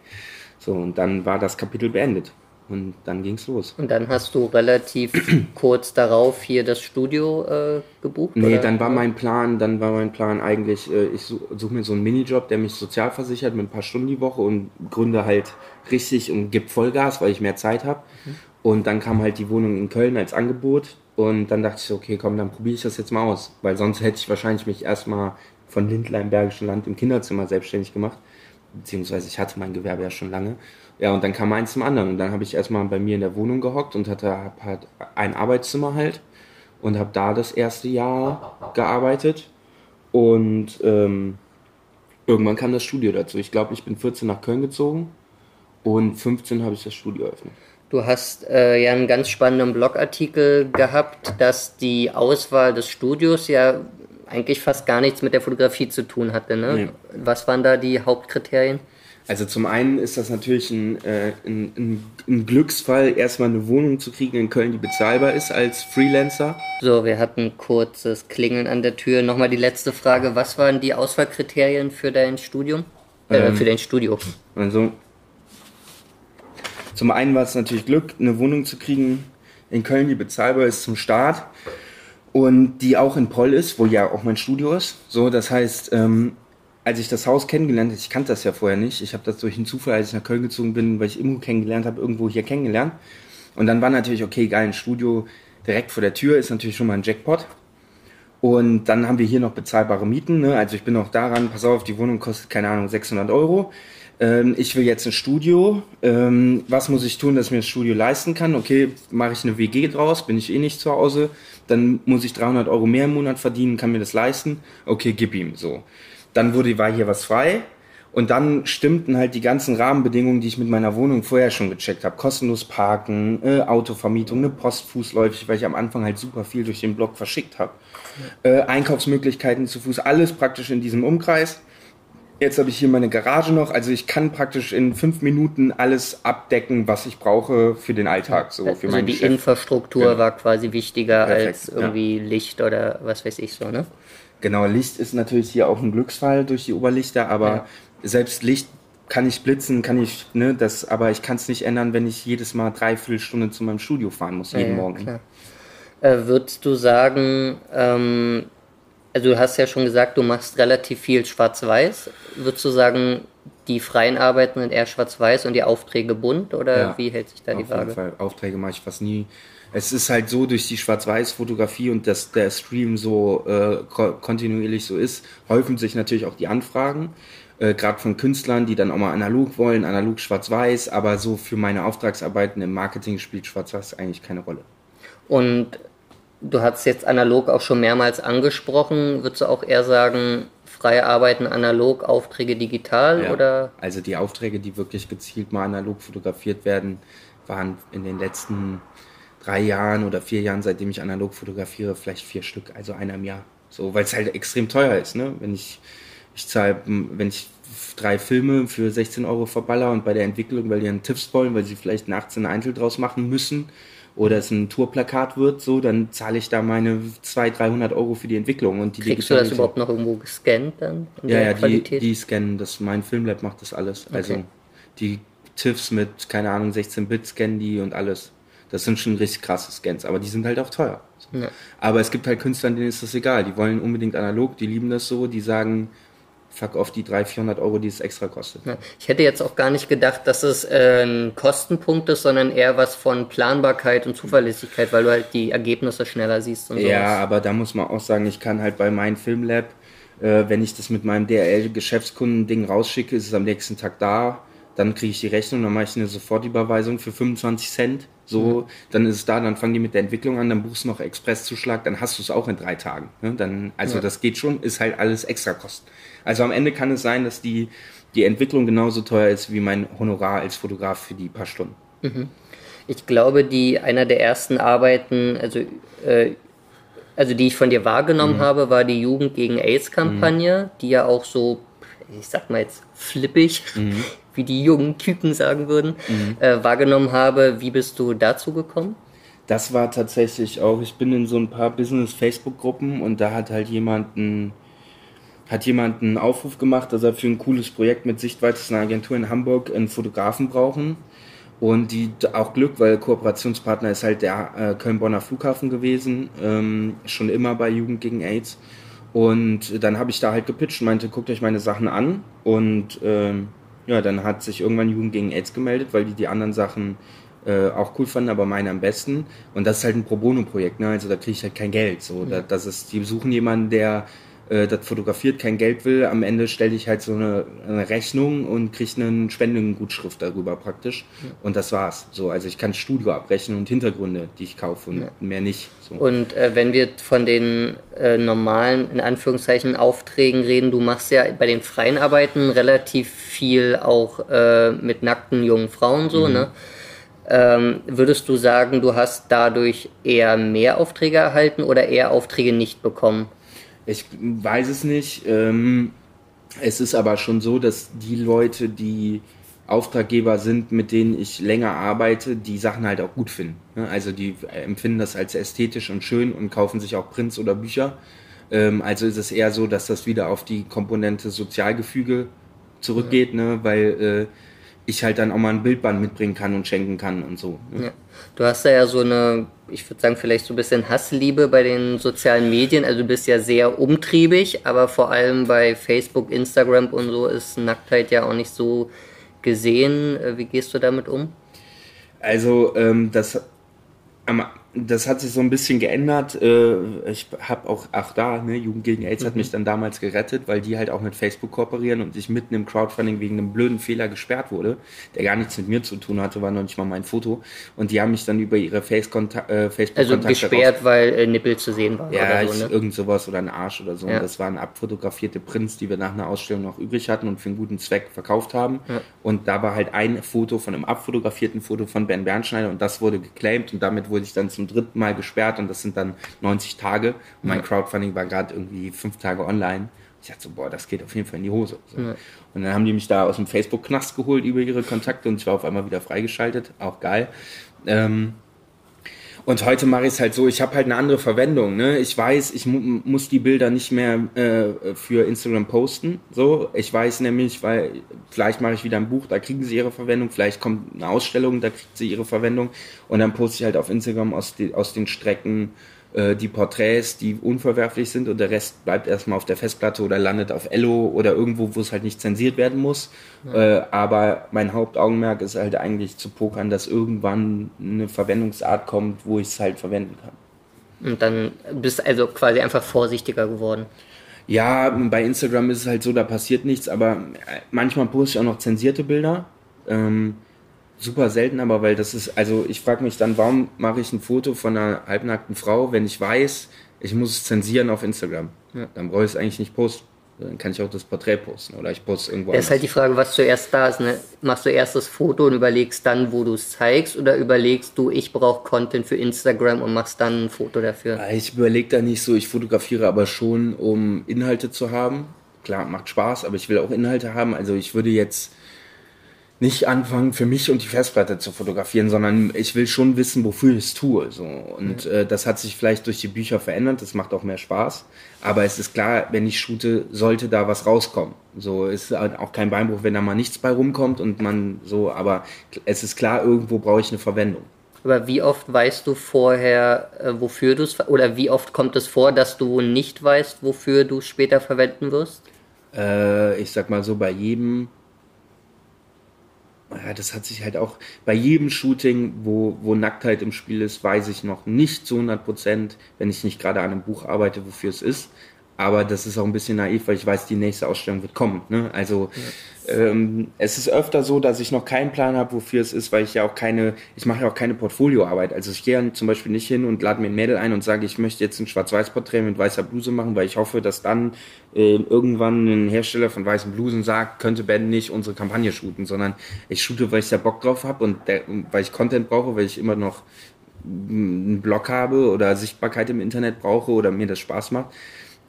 So, und dann war das Kapitel beendet. Und dann ging's los. Und dann hast du relativ kurz darauf hier das Studio äh, gebucht? Nee, oder? dann war mein Plan, dann war mein Plan eigentlich, äh, ich suche such mir so einen Minijob, der mich sozial versichert mit ein paar Stunden die Woche und gründe halt richtig und gebe Vollgas, weil ich mehr Zeit habe. Mhm. Und dann kam halt die Wohnung in Köln als Angebot und dann dachte ich, okay, komm, dann probiere ich das jetzt mal aus, weil sonst hätte ich wahrscheinlich mich erstmal von Lindler im Bergischen Land im Kinderzimmer selbstständig gemacht beziehungsweise ich hatte mein Gewerbe ja schon lange. Ja, und dann kam eins zum anderen. Und dann habe ich erstmal bei mir in der Wohnung gehockt und hatte hab halt ein Arbeitszimmer halt und habe da das erste Jahr gearbeitet. Und ähm, irgendwann kam das Studio dazu. Ich glaube, ich bin 14 nach Köln gezogen und 15 habe ich das Studio eröffnet. Du hast äh, ja einen ganz spannenden Blogartikel gehabt, dass die Auswahl des Studios ja eigentlich fast gar nichts mit der Fotografie zu tun hatte. Ne? Nee. Was waren da die Hauptkriterien? Also zum einen ist das natürlich ein, äh, ein, ein, ein, Glücksfall, erstmal eine Wohnung zu kriegen in Köln, die bezahlbar ist als Freelancer. So, wir hatten kurzes Klingeln an der Tür. Nochmal die letzte Frage. Was waren die Auswahlkriterien für dein Studium? Äh, ähm, für dein Studio? Also, zum einen war es natürlich Glück, eine Wohnung zu kriegen in Köln, die bezahlbar ist zum Start und die auch in Poll ist, wo ja auch mein Studio ist. So, das heißt, ähm, als ich das Haus kennengelernt habe, ich kannte das ja vorher nicht, ich habe das durch einen Zufall, als ich nach Köln gezogen bin, weil ich Immo kennengelernt habe, irgendwo hier kennengelernt. Und dann war natürlich, okay, geil, ein Studio direkt vor der Tür ist natürlich schon mal ein Jackpot. Und dann haben wir hier noch bezahlbare Mieten. Ne? Also ich bin auch daran, pass auf, die Wohnung kostet, keine Ahnung, 600 Euro. Ähm, ich will jetzt ein Studio. Ähm, was muss ich tun, dass ich mir das Studio leisten kann? Okay, mache ich eine WG draus, bin ich eh nicht zu Hause. Dann muss ich 300 Euro mehr im Monat verdienen, kann mir das leisten. Okay, gib ihm so. Dann wurde, war hier was frei. Und dann stimmten halt die ganzen Rahmenbedingungen, die ich mit meiner Wohnung vorher schon gecheckt habe. Kostenlos parken, äh, Autovermietung, eine Post fußläufig, weil ich am Anfang halt super viel durch den Blog verschickt habe. Äh, Einkaufsmöglichkeiten zu Fuß, alles praktisch in diesem Umkreis. Jetzt habe ich hier meine Garage noch, also ich kann praktisch in fünf Minuten alles abdecken, was ich brauche für den Alltag. So, für also die Geschäft. Infrastruktur genau. war quasi wichtiger Perfekt, als irgendwie ja. Licht oder was weiß ich so, ne? Genau, Licht ist natürlich hier auch ein Glücksfall durch die Oberlichter, aber ja. selbst Licht kann ich blitzen, kann ich, ne, das, aber ich kann es nicht ändern, wenn ich jedes Mal dreiviertel Stunde zu meinem Studio fahren muss, jeden ja, Morgen. Klar. Äh, würdest du sagen, ähm, also du hast ja schon gesagt, du machst relativ viel Schwarz-Weiß. Würdest du sagen, die freien Arbeiten sind eher Schwarz-Weiß und die Aufträge bunt oder ja, wie hält sich da die Waage? Aufträge mache ich fast nie es ist halt so durch die Schwarz-Weiß-Fotografie und dass der Stream so äh, kontinuierlich so ist, häufen sich natürlich auch die Anfragen. Äh, Gerade von Künstlern, die dann auch mal analog wollen, analog schwarz-weiß, aber so für meine Auftragsarbeiten im Marketing spielt schwarz-weiß eigentlich keine Rolle. Und du hast jetzt analog auch schon mehrmals angesprochen. Würdest du auch eher sagen, freie Arbeiten analog, Aufträge digital ja, oder? Also die Aufträge, die wirklich gezielt mal analog fotografiert werden, waren in den letzten drei Jahren oder vier Jahren, seitdem ich analog fotografiere, vielleicht vier Stück, also einer im Jahr. So, weil es halt extrem teuer ist, ne? Wenn ich, ich zahle, wenn ich drei Filme für 16 Euro verballer und bei der Entwicklung, weil die einen Tipps wollen, weil sie vielleicht nachts eine Einzel draus machen müssen oder es ein Tourplakat wird, so, dann zahle ich da meine 200, 300 Euro für die Entwicklung und die Kriegst du das überhaupt noch irgendwo gescannt dann? ja, ja, die, die scannen das, mein Filmlab macht das alles. Okay. Also die TIFFs mit, keine Ahnung, 16-Bit scannen die und alles. Das sind schon richtig krasse Scans, aber die sind halt auch teuer. Ja. Aber es gibt halt Künstler, denen ist das egal. Die wollen unbedingt analog, die lieben das so, die sagen, fuck off die 300, 400 Euro, die es extra kostet. Ich hätte jetzt auch gar nicht gedacht, dass es äh, ein Kostenpunkt ist, sondern eher was von Planbarkeit und Zuverlässigkeit, weil du halt die Ergebnisse schneller siehst. Und ja, aber da muss man auch sagen, ich kann halt bei meinem Filmlab, äh, wenn ich das mit meinem DRL-Geschäftskunden-Ding rausschicke, ist es am nächsten Tag da dann kriege ich die Rechnung, dann mache ich eine Sofortüberweisung für 25 Cent. So, mhm. dann ist es da, dann fangen die mit der Entwicklung an, dann buchst du noch Expresszuschlag, dann hast du es auch in drei Tagen. Ne? Dann, also ja. das geht schon, ist halt alles extra Kosten. Also am Ende kann es sein, dass die, die Entwicklung genauso teuer ist wie mein Honorar als Fotograf für die paar Stunden. Mhm. Ich glaube, die einer der ersten Arbeiten, also äh, also die ich von dir wahrgenommen mhm. habe, war die Jugend gegen AIDS-Kampagne, mhm. die ja auch so, ich sag mal jetzt flippig, mhm wie die jungen Küken sagen würden, mhm. äh, wahrgenommen habe. Wie bist du dazu gekommen? Das war tatsächlich auch, ich bin in so ein paar Business-Facebook-Gruppen und da hat halt jemand einen, hat jemand einen Aufruf gemacht, dass er für ein cooles Projekt mit Sichtweite einer Agentur in Hamburg einen Fotografen brauchen. Und die auch Glück, weil Kooperationspartner ist halt der äh, Köln-Bonner Flughafen gewesen, ähm, schon immer bei Jugend gegen AIDS. Und dann habe ich da halt gepitcht und meinte, guckt euch meine Sachen an. Und ähm, ja, dann hat sich irgendwann Jugend gegen AIDS gemeldet, weil die die anderen Sachen äh, auch cool fanden, aber meine am besten. Und das ist halt ein Pro Bono-Projekt, ne? Also da kriege ich halt kein Geld. So, ja. das ist, die suchen jemanden, der äh, das fotografiert, kein Geld will. Am Ende stelle ich halt so eine, eine Rechnung und kriege eine Spendengutschrift darüber praktisch. Ja. Und das war's. So, also ich kann Studio abrechnen und Hintergründe, die ich kaufe und ja. mehr nicht. So. Und äh, wenn wir von den äh, normalen, in Anführungszeichen, Aufträgen reden, du machst ja bei den freien Arbeiten relativ viel auch äh, mit nackten jungen Frauen so, mhm. ne? Ähm, würdest du sagen, du hast dadurch eher mehr Aufträge erhalten oder eher Aufträge nicht bekommen? Ich weiß es nicht. Ähm, es ist aber schon so, dass die Leute, die Auftraggeber sind, mit denen ich länger arbeite, die Sachen halt auch gut finden. Ne? Also die empfinden das als ästhetisch und schön und kaufen sich auch Prints oder Bücher. Ähm, also ist es eher so, dass das wieder auf die Komponente Sozialgefüge zurückgeht, ja. ne? weil äh, ich halt dann auch mal ein Bildband mitbringen kann und schenken kann und so. Ne? Ja. Du hast da ja so eine, ich würde sagen, vielleicht so ein bisschen Hassliebe bei den sozialen Medien. Also du bist ja sehr umtriebig, aber vor allem bei Facebook, Instagram und so ist Nacktheit ja auch nicht so gesehen. Äh, wie gehst du damit um? Also ähm, das das hat sich so ein bisschen geändert. Äh, ich habe auch, ach da, ne, Jugend gegen AIDS mhm. hat mich dann damals gerettet, weil die halt auch mit Facebook kooperieren und ich mitten im Crowdfunding wegen einem blöden Fehler gesperrt wurde, der gar nichts mit mir zu tun hatte, war noch nicht mal mein Foto. Und die haben mich dann über ihre äh, Facebook Also gesperrt, weil äh, Nippel zu sehen waren. Ja, oder so, ne? irgend sowas oder ein Arsch oder so. Ja. Und das waren abfotografierte Prints, die wir nach einer Ausstellung noch übrig hatten und für einen guten Zweck verkauft haben. Ja. Und da war halt ein Foto von einem abfotografierten Foto von Ben Bernschneider und das wurde geclaimed und damit wurde ich dann zum dritten Mal gesperrt und das sind dann 90 Tage. Und mein Crowdfunding war gerade irgendwie fünf Tage online. Ich dachte so, boah, das geht auf jeden Fall in die Hose. So. Ja. Und dann haben die mich da aus dem Facebook-Knast geholt über ihre Kontakte und ich war auf einmal wieder freigeschaltet. Auch geil. Ähm, und heute mache ich es halt so, ich habe halt eine andere Verwendung. Ne? Ich weiß, ich mu muss die Bilder nicht mehr äh, für Instagram posten. So, ich weiß nämlich, weil vielleicht mache ich wieder ein Buch, da kriegen sie ihre Verwendung, vielleicht kommt eine Ausstellung, da kriegt sie ihre Verwendung. Und dann poste ich halt auf Instagram aus, die, aus den Strecken äh, die Porträts, die unverwerflich sind und der Rest bleibt erstmal auf der Festplatte oder landet auf Ello oder irgendwo, wo es halt nicht zensiert werden muss. Ja. Äh, aber mein Hauptaugenmerk ist halt eigentlich zu pokern, dass irgendwann eine Verwendungsart kommt, wo ich es halt verwenden kann. Und dann bist du also quasi einfach vorsichtiger geworden. Ja, bei Instagram ist es halt so, da passiert nichts, aber manchmal poste ich auch noch zensierte Bilder. Ähm, super selten, aber weil das ist, also ich frage mich dann, warum mache ich ein Foto von einer halbnackten Frau, wenn ich weiß, ich muss es zensieren auf Instagram. Ja. Dann brauche ich es eigentlich nicht posten. Dann kann ich auch das Porträt posten oder ich poste irgendwo. Es ist halt die Frage, was zuerst da ist. Ne? Machst du erst das Foto und überlegst dann, wo du es zeigst oder überlegst du, ich brauche Content für Instagram und machst dann ein Foto dafür? Ich überlege da nicht so, ich fotografiere aber schon, um Inhalte zu haben. Klar, macht Spaß, aber ich will auch Inhalte haben. Also ich würde jetzt nicht anfangen, für mich und die Festplatte zu fotografieren, sondern ich will schon wissen, wofür ich es tue. So. Und mhm. äh, das hat sich vielleicht durch die Bücher verändert, das macht auch mehr Spaß. Aber es ist klar, wenn ich shoote, sollte da was rauskommen. So ist halt auch kein Beinbruch, wenn da mal nichts bei rumkommt und man so, aber es ist klar, irgendwo brauche ich eine Verwendung. Aber wie oft weißt du vorher, äh, wofür du es, oder wie oft kommt es vor, dass du nicht weißt, wofür du es später verwenden wirst? Äh, ich sag mal so, bei jedem das hat sich halt auch bei jedem Shooting, wo, wo Nacktheit im Spiel ist, weiß ich noch nicht zu 100 Prozent, wenn ich nicht gerade an einem Buch arbeite, wofür es ist. Aber das ist auch ein bisschen naiv, weil ich weiß, die nächste Ausstellung wird kommen. Ne? Also ja. ähm, es ist öfter so, dass ich noch keinen Plan habe, wofür es ist, weil ich ja auch keine, ich mache ja auch keine Portfolioarbeit. Also ich gehe zum Beispiel nicht hin und lade mir ein Mädel ein und sage, ich möchte jetzt ein Schwarz-Weiß-Porträt mit weißer Bluse machen, weil ich hoffe, dass dann äh, irgendwann ein Hersteller von weißen Blusen sagt, könnte Ben nicht unsere Kampagne shooten, sondern ich shoote, weil ich da Bock drauf habe und der, weil ich Content brauche, weil ich immer noch einen Blog habe oder Sichtbarkeit im Internet brauche oder mir das Spaß macht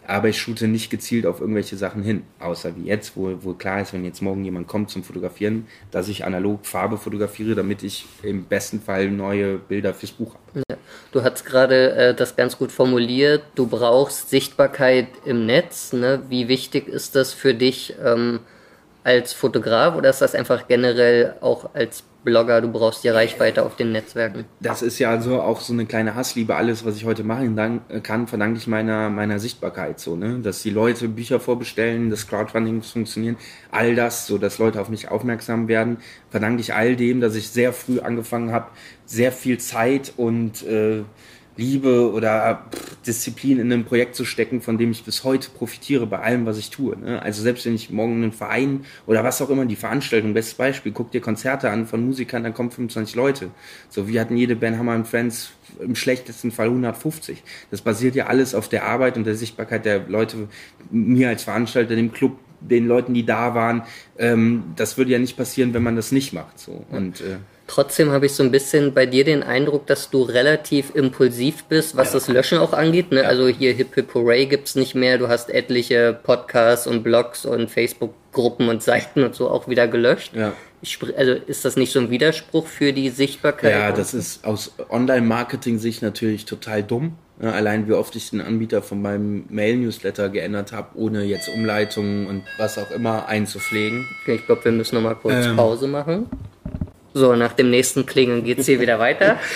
aber ich shoote nicht gezielt auf irgendwelche Sachen hin, außer wie jetzt, wo, wo klar ist, wenn jetzt morgen jemand kommt zum Fotografieren, dass ich analog Farbe fotografiere, damit ich im besten Fall neue Bilder fürs Buch habe. Ja. Du hast gerade äh, das ganz gut formuliert, du brauchst Sichtbarkeit im Netz. Ne? Wie wichtig ist das für dich ähm, als Fotograf oder ist das einfach generell auch als Blogger, du brauchst die Reichweite auf den Netzwerken. Das ist ja so auch so eine kleine Hassliebe. Alles, was ich heute machen kann, verdanke ich meiner, meiner Sichtbarkeit so, ne? Dass die Leute Bücher vorbestellen, dass Crowdfunding funktionieren, all das, so dass Leute auf mich aufmerksam werden, verdanke ich all dem, dass ich sehr früh angefangen habe, sehr viel Zeit und äh, Liebe oder Disziplin in ein Projekt zu stecken, von dem ich bis heute profitiere bei allem, was ich tue. Ne? Also selbst wenn ich morgen einen Verein oder was auch immer, die Veranstaltung, bestes Beispiel, guck dir Konzerte an von Musikern, dann kommen 25 Leute. So, wir hatten jede Band Hammer Friends im schlechtesten Fall 150. Das basiert ja alles auf der Arbeit und der Sichtbarkeit der Leute, mir als Veranstalter, dem Club, den Leuten, die da waren. Ähm, das würde ja nicht passieren, wenn man das nicht macht. So. Und äh, Trotzdem habe ich so ein bisschen bei dir den Eindruck, dass du relativ impulsiv bist, was ja. das Löschen auch angeht. Ne? Ja. Also hier Hip Hip Hooray gibt's nicht mehr. Du hast etliche Podcasts und Blogs und Facebook-Gruppen und Seiten und so auch wieder gelöscht. Ja. Also ist das nicht so ein Widerspruch für die Sichtbarkeit? Ja, das ist aus Online-Marketing-Sicht natürlich total dumm. Allein wie oft ich den Anbieter von meinem Mail-Newsletter geändert habe, ohne jetzt Umleitungen und was auch immer einzupflegen. Okay, ich glaube, wir müssen noch mal kurz ähm, Pause machen. So, nach dem nächsten Klingeln geht's hier wieder weiter.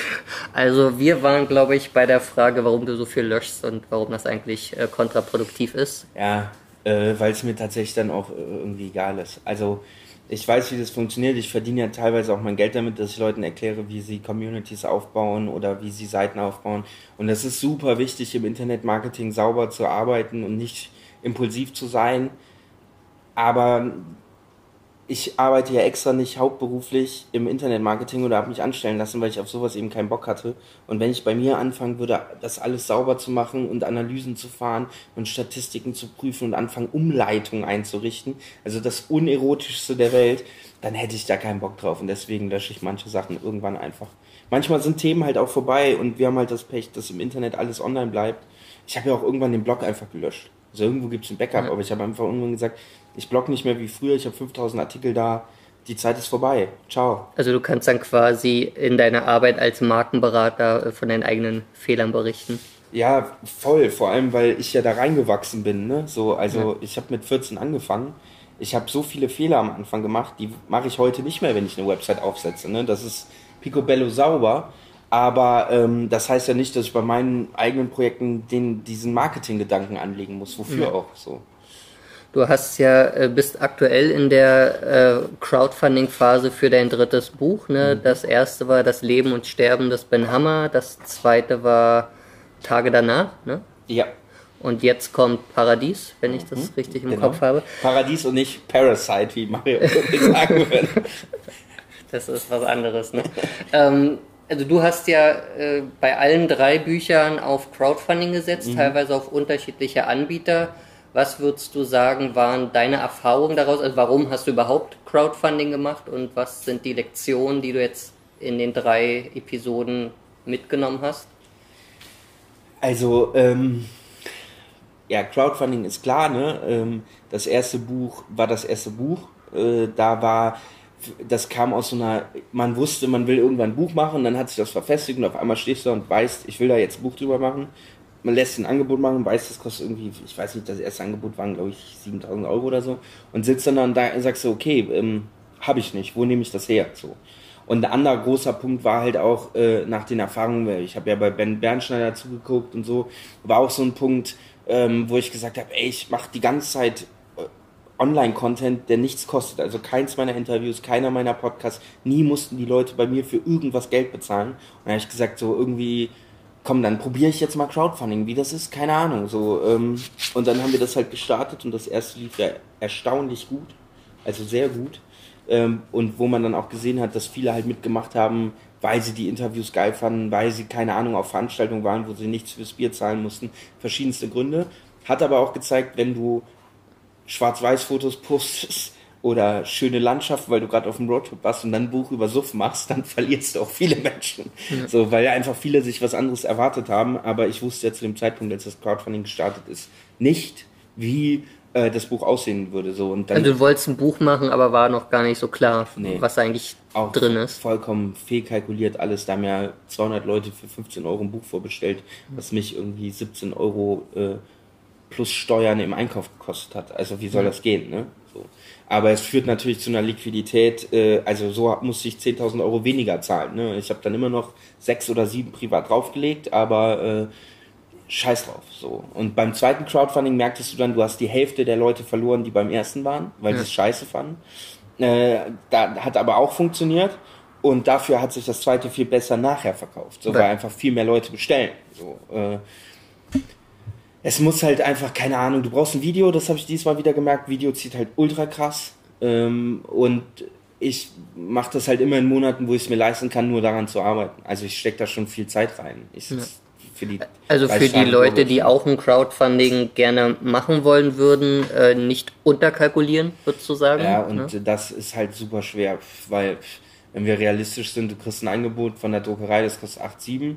Also wir waren, glaube ich, bei der Frage, warum du so viel löschst und warum das eigentlich äh, kontraproduktiv ist. Ja, äh, weil es mir tatsächlich dann auch äh, irgendwie egal ist. Also ich weiß, wie das funktioniert. Ich verdiene ja teilweise auch mein Geld damit, dass ich Leuten erkläre, wie sie Communities aufbauen oder wie sie Seiten aufbauen. Und das ist super wichtig, im Internetmarketing sauber zu arbeiten und nicht impulsiv zu sein. Aber ich arbeite ja extra nicht hauptberuflich im Internetmarketing oder habe mich anstellen lassen, weil ich auf sowas eben keinen Bock hatte. Und wenn ich bei mir anfangen würde, das alles sauber zu machen und Analysen zu fahren und Statistiken zu prüfen und anfangen, Umleitungen einzurichten, also das unerotischste der Welt, dann hätte ich da keinen Bock drauf. Und deswegen lösche ich manche Sachen irgendwann einfach. Manchmal sind Themen halt auch vorbei und wir haben halt das Pech, dass im Internet alles online bleibt. Ich habe ja auch irgendwann den Blog einfach gelöscht. Also irgendwo gibt es ein Backup, aber ich habe einfach irgendwann gesagt, ich blog nicht mehr wie früher, ich habe 5000 Artikel da, die Zeit ist vorbei. Ciao. Also du kannst dann quasi in deiner Arbeit als Markenberater äh, von deinen eigenen Fehlern berichten. Ja, voll, vor allem weil ich ja da reingewachsen bin, ne? So, also ja. ich habe mit 14 angefangen. Ich habe so viele Fehler am Anfang gemacht, die mache ich heute nicht mehr, wenn ich eine Website aufsetze. Ne? Das ist picobello sauber, aber ähm, das heißt ja nicht, dass ich bei meinen eigenen Projekten den, diesen Marketinggedanken anlegen muss. Wofür ja. auch so. Du hast ja, äh, bist aktuell in der äh, Crowdfunding-Phase für dein drittes Buch. Ne? Mhm. Das erste war Das Leben und Sterben des Ben Hammer, das zweite war Tage danach. Ne? Ja. Und jetzt kommt Paradies, wenn ich das mhm. richtig im genau. Kopf habe. Paradies und nicht Parasite, wie Mario sagen würde. Das ist was anderes. Ne? ähm, also du hast ja äh, bei allen drei Büchern auf Crowdfunding gesetzt, mhm. teilweise auf unterschiedliche Anbieter. Was würdest du sagen, waren deine Erfahrungen daraus? Also warum hast du überhaupt Crowdfunding gemacht und was sind die Lektionen, die du jetzt in den drei Episoden mitgenommen hast? Also, ähm, ja, Crowdfunding ist klar, ne? Ähm, das erste Buch war das erste Buch. Äh, da war, das kam aus so einer, man wusste, man will irgendwann ein Buch machen, dann hat sich das verfestigt und auf einmal stehst du und weißt, ich will da jetzt ein Buch drüber machen man lässt ein Angebot machen, weiß, das kostet irgendwie, ich weiß nicht, das erste Angebot waren, glaube ich, 7000 Euro oder so. Und sitzt dann da und sagst du, okay, ähm, habe ich nicht, wo nehme ich das her? So. Und ein anderer großer Punkt war halt auch äh, nach den Erfahrungen, ich habe ja bei Ben Bernschneider zugeguckt und so, war auch so ein Punkt, ähm, wo ich gesagt habe, ey, ich mache die ganze Zeit äh, Online-Content, der nichts kostet. Also keins meiner Interviews, keiner meiner Podcasts, nie mussten die Leute bei mir für irgendwas Geld bezahlen. Und da habe ich gesagt, so irgendwie komm, dann probiere ich jetzt mal Crowdfunding, wie das ist, keine Ahnung. So, ähm, und dann haben wir das halt gestartet und das erste lief ja erstaunlich gut, also sehr gut. Ähm, und wo man dann auch gesehen hat, dass viele halt mitgemacht haben, weil sie die Interviews geil fanden, weil sie, keine Ahnung, auf Veranstaltungen waren, wo sie nichts fürs Bier zahlen mussten. Verschiedenste Gründe. Hat aber auch gezeigt, wenn du Schwarz-Weiß-Fotos postest, oder schöne Landschaft, weil du gerade auf dem Roadtrip warst und dann ein Buch über Suff machst, dann verlierst du auch viele Menschen. Ja. So, weil ja einfach viele sich was anderes erwartet haben. Aber ich wusste ja zu dem Zeitpunkt, als das Crowdfunding gestartet ist, nicht, wie äh, das Buch aussehen würde. So, und dann, also du wolltest ein Buch machen, aber war noch gar nicht so klar, nee, was eigentlich auch drin ist. Vollkommen fehlkalkuliert alles. Da haben ja 200 Leute für 15 Euro ein Buch vorbestellt, was mich irgendwie 17 Euro äh, plus Steuern im Einkauf gekostet hat. Also wie soll ja. das gehen? Ne? So. Aber es führt natürlich zu einer Liquidität, äh, also so musste ich 10.000 Euro weniger zahlen. Ne? Ich habe dann immer noch sechs oder sieben privat draufgelegt, aber äh, scheiß drauf. So. Und beim zweiten Crowdfunding merktest du dann, du hast die Hälfte der Leute verloren, die beim ersten waren, weil ja. sie es scheiße fanden. Äh, da hat aber auch funktioniert. Und dafür hat sich das zweite viel besser nachher verkauft, so, weil einfach viel mehr Leute bestellen. So, äh, es muss halt einfach, keine Ahnung, du brauchst ein Video, das habe ich diesmal wieder gemerkt. Video zieht halt ultra krass. Ähm, und ich mache das halt immer in Monaten, wo ich es mir leisten kann, nur daran zu arbeiten. Also ich stecke da schon viel Zeit rein. Ich, für die Also 30 für die Leute, die auch ein Crowdfunding gerne machen wollen würden, äh, nicht unterkalkulieren, würdest du sagen? Ja, und Ne? das ist halt super schwer, weil wenn wir realistisch sind, du kriegst ein Angebot von der Druckerei, das kostet 8,7.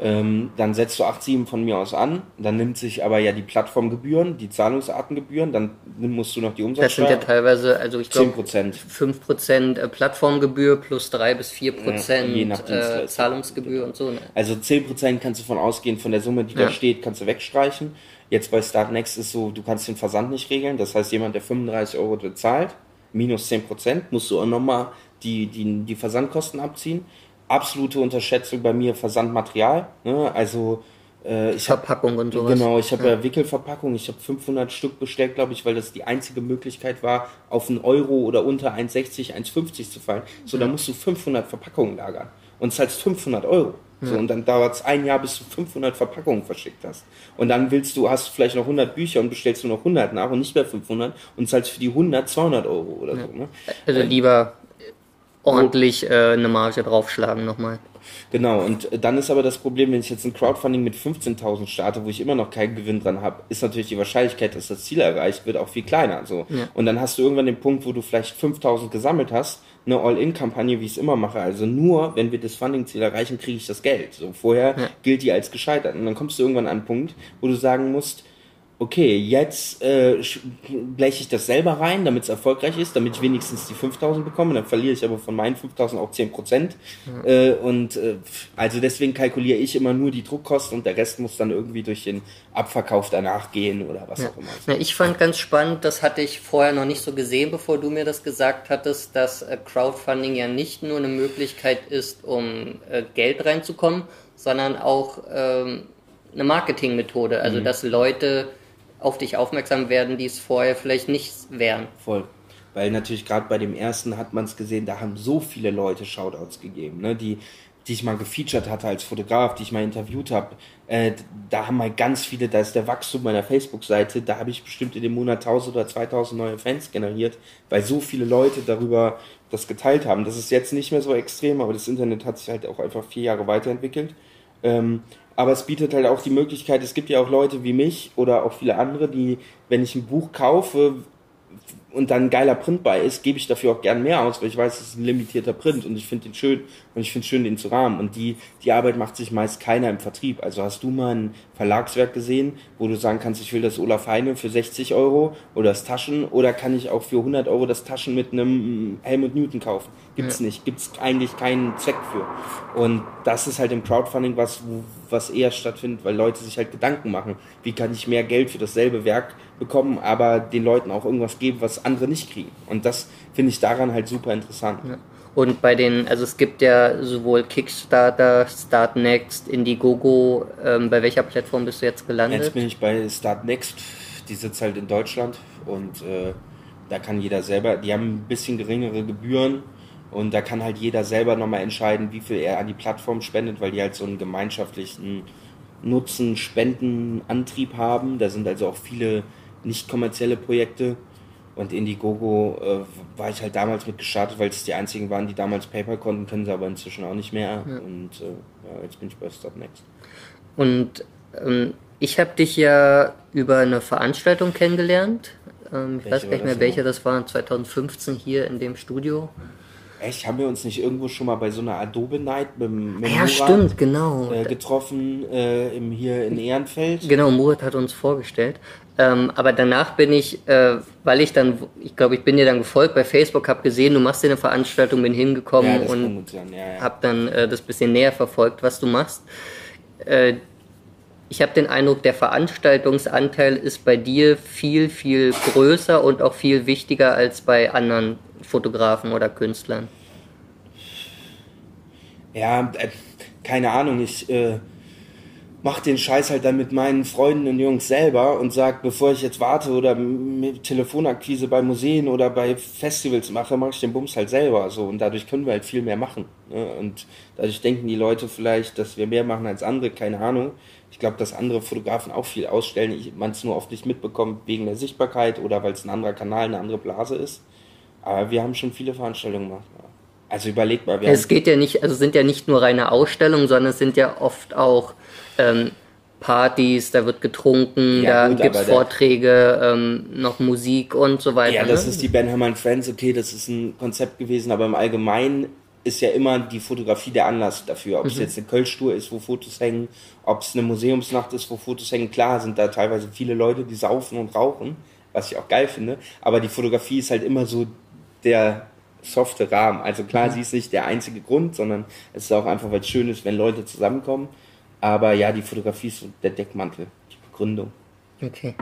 Ähm, dann setzt du 8,7 von mir aus an, dann nimmt sich aber ja die Plattformgebühren, die Zahlungsartengebühren, dann musst du noch die Das sind Umsatzsteuer. ja teilweise, also ich glaube, 10%. 5% äh, Plattformgebühr plus 3 bis 4% Ja, je nach äh. Zahlungsgebühr und so. Ne? Also 10% kannst du von ausgehen, von der Summe, die Ja. da steht, kannst du wegstreichen. Jetzt bei Startnext ist so, du kannst den Versand nicht regeln. Das heißt, jemand, der 35 Euro bezahlt, minus 10%, musst du auch nochmal die, die, die Versandkosten abziehen. Absolute Unterschätzung bei mir Versandmaterial. Ne? Also äh, ich habe Verpackung und sowas. Genau, ich habe ja. Wickelverpackung, ich habe 500 Stück bestellt, glaube ich, weil das die einzige Möglichkeit war, auf einen Euro oder unter 1,60, 1,50 zu fallen. So, da musst du 500 Verpackungen lagern und zahlst 500 Euro. So, und dann dauert es ein Jahr, bis du 500 Verpackungen verschickt hast. Und dann willst du, hast du vielleicht noch 100 Bücher und bestellst du noch 100 nach und nicht mehr 500 und zahlst für die 100 200 Euro oder so. Ne? Also lieber ordentlich äh, eine Marge draufschlagen nochmal. Genau, und äh, dann ist aber das Problem, wenn ich jetzt ein Crowdfunding mit 15.000 starte, wo ich immer noch keinen Gewinn dran habe, ist natürlich die Wahrscheinlichkeit, dass das Ziel erreicht wird, auch viel kleiner. So. Ja. Und dann hast du irgendwann den Punkt, wo du vielleicht 5.000 gesammelt hast, eine All-In-Kampagne, wie ich es immer mache. Also nur, wenn wir das Funding-Ziel erreichen, kriege ich das Geld. So vorher Ja. gilt die als gescheitert. Und dann kommst du irgendwann an einen Punkt, wo du sagen musst, okay, jetzt äh, bleche ich das selber rein, damit es erfolgreich ist, damit ich wenigstens die 5000 bekomme, dann verliere ich aber von meinen 5000 auch 10 Prozent. Äh, und äh, also deswegen kalkuliere ich immer nur die Druckkosten und der Rest muss dann irgendwie durch den Abverkauf danach gehen oder was auch immer. Ja, ich fand ganz spannend, das hatte ich vorher noch nicht so gesehen, bevor du mir das gesagt hattest, dass äh, Crowdfunding ja nicht nur eine Möglichkeit ist, um äh, Geld reinzukommen, sondern auch ähm, eine Marketingmethode. Also Mhm. dass Leute auf dich aufmerksam werden, die es vorher vielleicht nicht wären. Voll. Weil natürlich gerade bei dem ersten hat man es gesehen, da haben so viele Leute Shoutouts gegeben, ne? die, die ich mal gefeatured hatte als Fotograf, die ich mal interviewt habe. Äh, da haben mal ganz viele, da ist der Wachstum meiner Facebook-Seite, da habe ich bestimmt in dem Monat 1000 oder 2000 neue Fans generiert, weil so viele Leute darüber das geteilt haben. Das ist jetzt nicht mehr so extrem, aber das Internet hat sich halt auch einfach vier Jahre weiterentwickelt. Ähm, aber es bietet halt auch die Möglichkeit, es gibt ja auch Leute wie mich oder auch viele andere, die, wenn ich ein Buch kaufe und dann ein geiler Print bei ist, gebe ich dafür auch gern mehr aus, weil ich weiß, es ist ein limitierter Print und ich finde den schön und ich finde es schön, den zu rahmen. Und die, die Arbeit macht sich meist keiner im Vertrieb. Also hast du mal ein Verlagswerk gesehen, wo du sagen kannst, ich will das Olaf Heine für 60 Euro oder das Taschen oder kann ich auch für 100 Euro das Taschen mit einem Helmut Newton kaufen? Gibt's nicht. Gibt's eigentlich keinen Zweck für. Und das ist halt im Crowdfunding was, wo, was eher stattfindet, weil Leute sich halt Gedanken machen. Wie kann ich mehr Geld für dasselbe Werk bekommen, aber den Leuten auch irgendwas geben, was andere nicht kriegen. Und das finde ich daran halt super interessant. Und bei den, also es gibt ja sowohl Kickstarter, Startnext, Indiegogo, ähm, bei welcher Plattform bist du jetzt gelandet? Jetzt bin ich bei Start Next, die sitzt halt in Deutschland und äh, da kann jeder selber, die haben ein bisschen geringere Gebühren und da kann halt jeder selber nochmal entscheiden, wie viel er an die Plattform spendet, weil die halt so einen gemeinschaftlichen Nutzen, Spendenantrieb haben. Da sind also auch viele nicht kommerzielle Projekte. Und Indiegogo äh, war ich halt damals mit gestartet, weil es die einzigen waren, die damals PayPal konnten, können sie aber inzwischen auch nicht mehr. Und äh, ja, jetzt bin ich bei Start Next. Und ähm, ich habe dich ja über eine Veranstaltung kennengelernt. Ähm, ich Welche weiß gar nicht mehr, das welche das war, 2015 hier in dem Studio. Echt, haben wir uns nicht irgendwo schon mal bei so einer Adobe Night mit, mit Ja, Murat, stimmt, genau. äh, getroffen, äh, im, hier in Ehrenfeld? Genau, Murat hat uns vorgestellt. Ähm, aber danach bin ich, äh, weil ich dann, ich glaube, ich bin dir dann gefolgt bei Facebook, habe gesehen, du machst dir eine Veranstaltung, bin hingekommen Ja, und ja, ja. habe dann äh, das bisschen näher verfolgt, was du machst. Äh, ich habe den Eindruck, der Veranstaltungsanteil ist bei dir viel, viel größer und auch viel wichtiger als bei anderen Fotografen oder Künstlern. Ja, äh, keine Ahnung, ich, äh, mach den Scheiß halt dann mit meinen Freunden und Jungs selber und sag, bevor ich jetzt warte oder Telefonakquise bei Museen oder bei Festivals mache, mache ich den Bums halt selber so und dadurch können wir halt viel mehr machen. Ne? Und dadurch denken die Leute vielleicht, dass wir mehr machen als andere, keine Ahnung. Ich glaube, dass andere Fotografen auch viel ausstellen, man es nur oft nicht mitbekommt wegen der Sichtbarkeit oder weil es ein anderer Kanal, eine andere Blase ist. Aber wir haben schon viele Veranstaltungen gemacht. Also überlegt mal. es geht ja nicht, also sind ja nicht nur reine Ausstellungen, sondern es sind ja oft auch ähm, Partys, da wird getrunken, ja, da gibt es Vorträge, ähm, noch Musik und so weiter. Ja, das ne? ist die Ben Hermann Friends, okay, das ist ein Konzept gewesen, aber im Allgemeinen ist ja immer die Fotografie der Anlass dafür. Ob es mhm. jetzt eine Kölschtour ist, wo Fotos hängen, ob es eine Museumsnacht ist, wo Fotos hängen. Klar sind da teilweise viele Leute, die saufen und rauchen, was ich auch geil finde. Aber die Fotografie ist halt immer so der softe Rahmen. Also klar, mhm. sie ist nicht der einzige Grund, sondern es ist auch einfach, weil es schön ist, wenn Leute zusammenkommen. Aber ja, die Fotografie ist so der Deckmantel, die Begründung. Okay.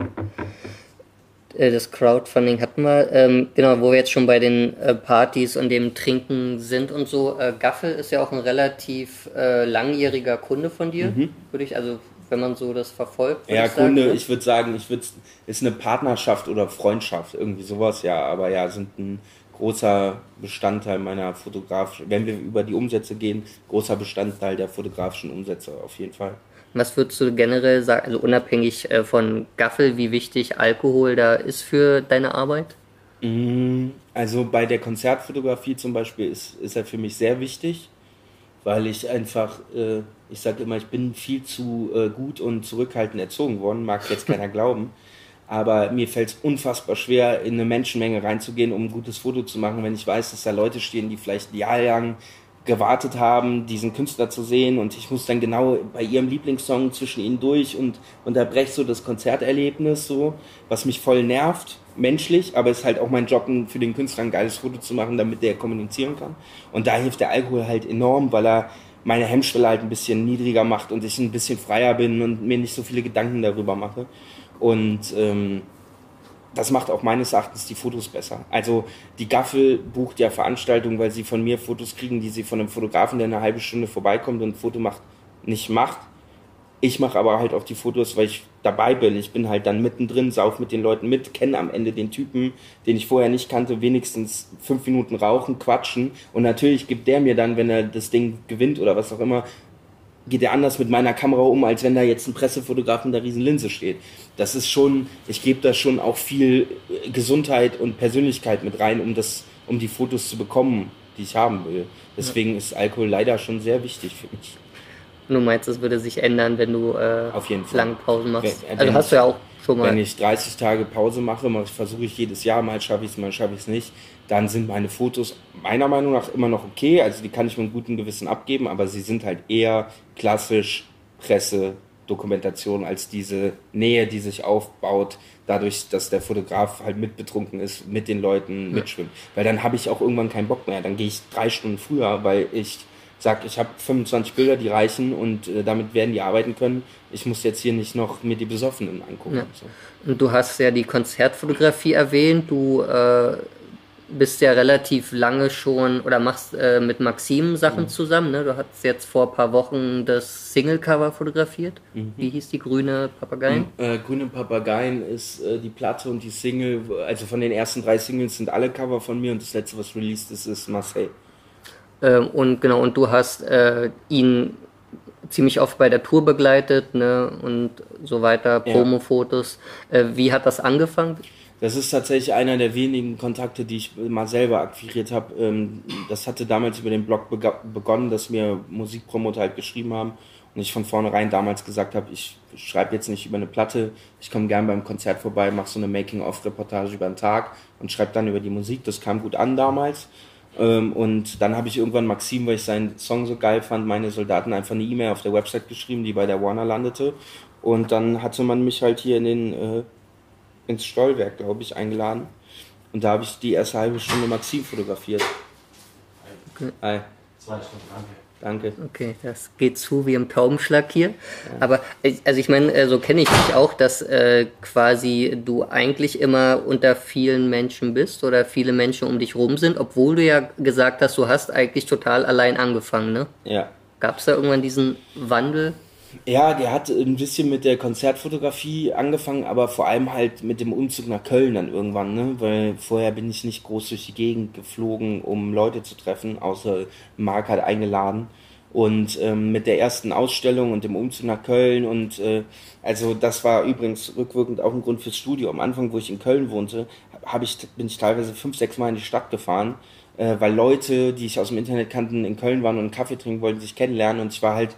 Äh, das Crowdfunding hatten wir, ähm, genau, wo wir jetzt schon bei den äh, Partys und dem Trinken sind und so. Äh, Gaffel ist ja auch ein relativ äh, langjähriger Kunde von dir, mhm. würde ich, also wenn man so das verfolgt. Ja, ich Kunde, sagen, ne? ich würde sagen, ich würde ist eine Partnerschaft oder Freundschaft, irgendwie sowas, ja, aber ja, sind ein großer Bestandteil meiner fotografischen, wenn wir über die Umsätze gehen, großer Bestandteil der fotografischen Umsätze auf jeden Fall. Was würdest du generell sagen, also unabhängig äh, von Gaffel, wie wichtig Alkohol da ist für deine Arbeit? Mm, also bei der Konzertfotografie zum Beispiel ist, ist er für mich sehr wichtig, weil ich einfach, äh, ich sage immer, ich bin viel zu äh, gut und zurückhaltend erzogen worden, mag jetzt keiner glauben. Aber mir fällt es unfassbar schwer, in eine Menschenmenge reinzugehen, um ein gutes Foto zu machen, wenn ich weiß, dass da Leute stehen, die vielleicht jahrelang gewartet haben, diesen Künstler zu sehen und ich muss dann genau bei ihrem Lieblingssong zwischen ihnen durch und unterbreche so das Konzerterlebnis so, was mich voll nervt, menschlich, aber es ist halt auch mein Job, für den Künstler ein geiles Foto zu machen, damit der kommunizieren kann. Und da hilft der Alkohol halt enorm, weil er meine Hemmschwelle halt ein bisschen niedriger macht und ich ein bisschen freier bin und mir nicht so viele Gedanken darüber mache. Und ähm, das macht auch meines Erachtens die Fotos besser. Also die Gaffel bucht ja Veranstaltungen, weil sie von mir Fotos kriegen, die sie von einem Fotografen, der eine halbe Stunde vorbeikommt und ein Foto macht, nicht macht. Ich mache aber halt auch die Fotos, weil ich dabei bin. Ich bin halt dann mittendrin, sauf mit den Leuten mit, kenne am Ende den Typen, den ich vorher nicht kannte, wenigstens fünf Minuten rauchen, quatschen. Und natürlich gibt der mir dann, wenn er das Ding gewinnt oder was auch immer, geht er anders mit meiner Kamera um, als wenn da jetzt ein Pressefotograf mit der riesen Linse steht. Das ist schon, ich gebe da schon auch viel äh, Gesundheit und Persönlichkeit mit rein, um das, um die Fotos zu bekommen, die ich haben will. Deswegen ist Alkohol leider schon sehr wichtig für mich. Du meinst, es würde sich ändern, wenn du äh, Auf jeden Fall. lange Pausen machst? Wenn, also hast du ja auch schon mal. Wenn ich 30 Tage Pause mache, versuche ich jedes Jahr, mal schaffe ich es, mal schaffe ich es nicht dann sind meine Fotos meiner Meinung nach immer noch okay. Also die kann ich mit einem guten Gewissen abgeben, aber sie sind halt eher klassisch Presse, Dokumentation als diese Nähe, die sich aufbaut, dadurch, dass der Fotograf halt mitbetrunken ist, mit den Leuten ja. mitschwimmt. Weil dann habe ich auch irgendwann keinen Bock mehr. Dann gehe ich drei Stunden früher, weil ich sage, ich habe 25 Bilder, die reichen und äh, damit werden die arbeiten können. Ich muss jetzt hier nicht noch mir die Besoffenen angucken. Ja. Und, so. und du hast ja die Konzertfotografie erwähnt. Du äh bist ja relativ lange schon oder machst äh, mit Maxim Sachen mhm. zusammen. Ne? Du hast jetzt vor ein paar Wochen das Single-Cover fotografiert. Mhm. Wie hieß die grüne Papageien? Mhm. Äh, grüne Papageien ist äh, die Platte und die Single. Also von den ersten drei Singles sind alle Cover von mir und das letzte, was released ist, ist Marseille. Ähm, und genau, und du hast äh, ihn ziemlich oft bei der Tour begleitet ne? und so weiter, Promo-Fotos. Äh, wie hat das angefangen? Das ist tatsächlich einer der wenigen Kontakte, die ich mal selber akquiriert habe. Ähm, das hatte damals über den Blog begonnen, dass mir Musikpromoter halt geschrieben haben und ich von vornherein damals gesagt habe, ich schreibe jetzt nicht über eine Platte, ich komme gern beim Konzert vorbei, mache so eine Making-of-Reportage über den Tag und schreibe dann über die Musik. Das kam gut an damals. Ähm, und dann habe ich irgendwann Maxim, weil ich seinen Song so geil fand, meine Soldaten einfach eine E-Mail auf der Website geschrieben, die bei der Warner landete. Und dann hatte man mich halt hier in den äh, ins Stollwerk, glaube ich, eingeladen. Und da habe ich die erste halbe Stunde Maxim fotografiert. Okay. Hi. Zwei Stunden, danke. Danke. Okay, das geht zu wie im Taubenschlag hier. Ja. Aber also ich meine, äh, so kenne ich dich auch, dass äh, quasi du eigentlich immer unter vielen Menschen bist oder viele Menschen um dich rum sind, obwohl du ja gesagt hast, du hast eigentlich total allein angefangen, ne? Ja. Gab es da irgendwann diesen Wandel? Ja, der hat ein bisschen mit der Konzertfotografie angefangen, aber vor allem halt mit dem Umzug nach Köln dann irgendwann, ne? Weil vorher bin ich nicht groß durch die Gegend geflogen, um Leute zu treffen, außer Marc hat eingeladen. Und ähm, mit der ersten Ausstellung und dem Umzug nach Köln und äh, also das war übrigens rückwirkend auch ein Grund fürs Studio. Am Anfang, wo ich in Köln wohnte, habe ich bin ich teilweise fünf, sechs Mal in die Stadt gefahren, äh, weil Leute, die ich aus dem Internet kannten, in Köln waren und einen Kaffee trinken wollten, sich kennenlernen und ich war halt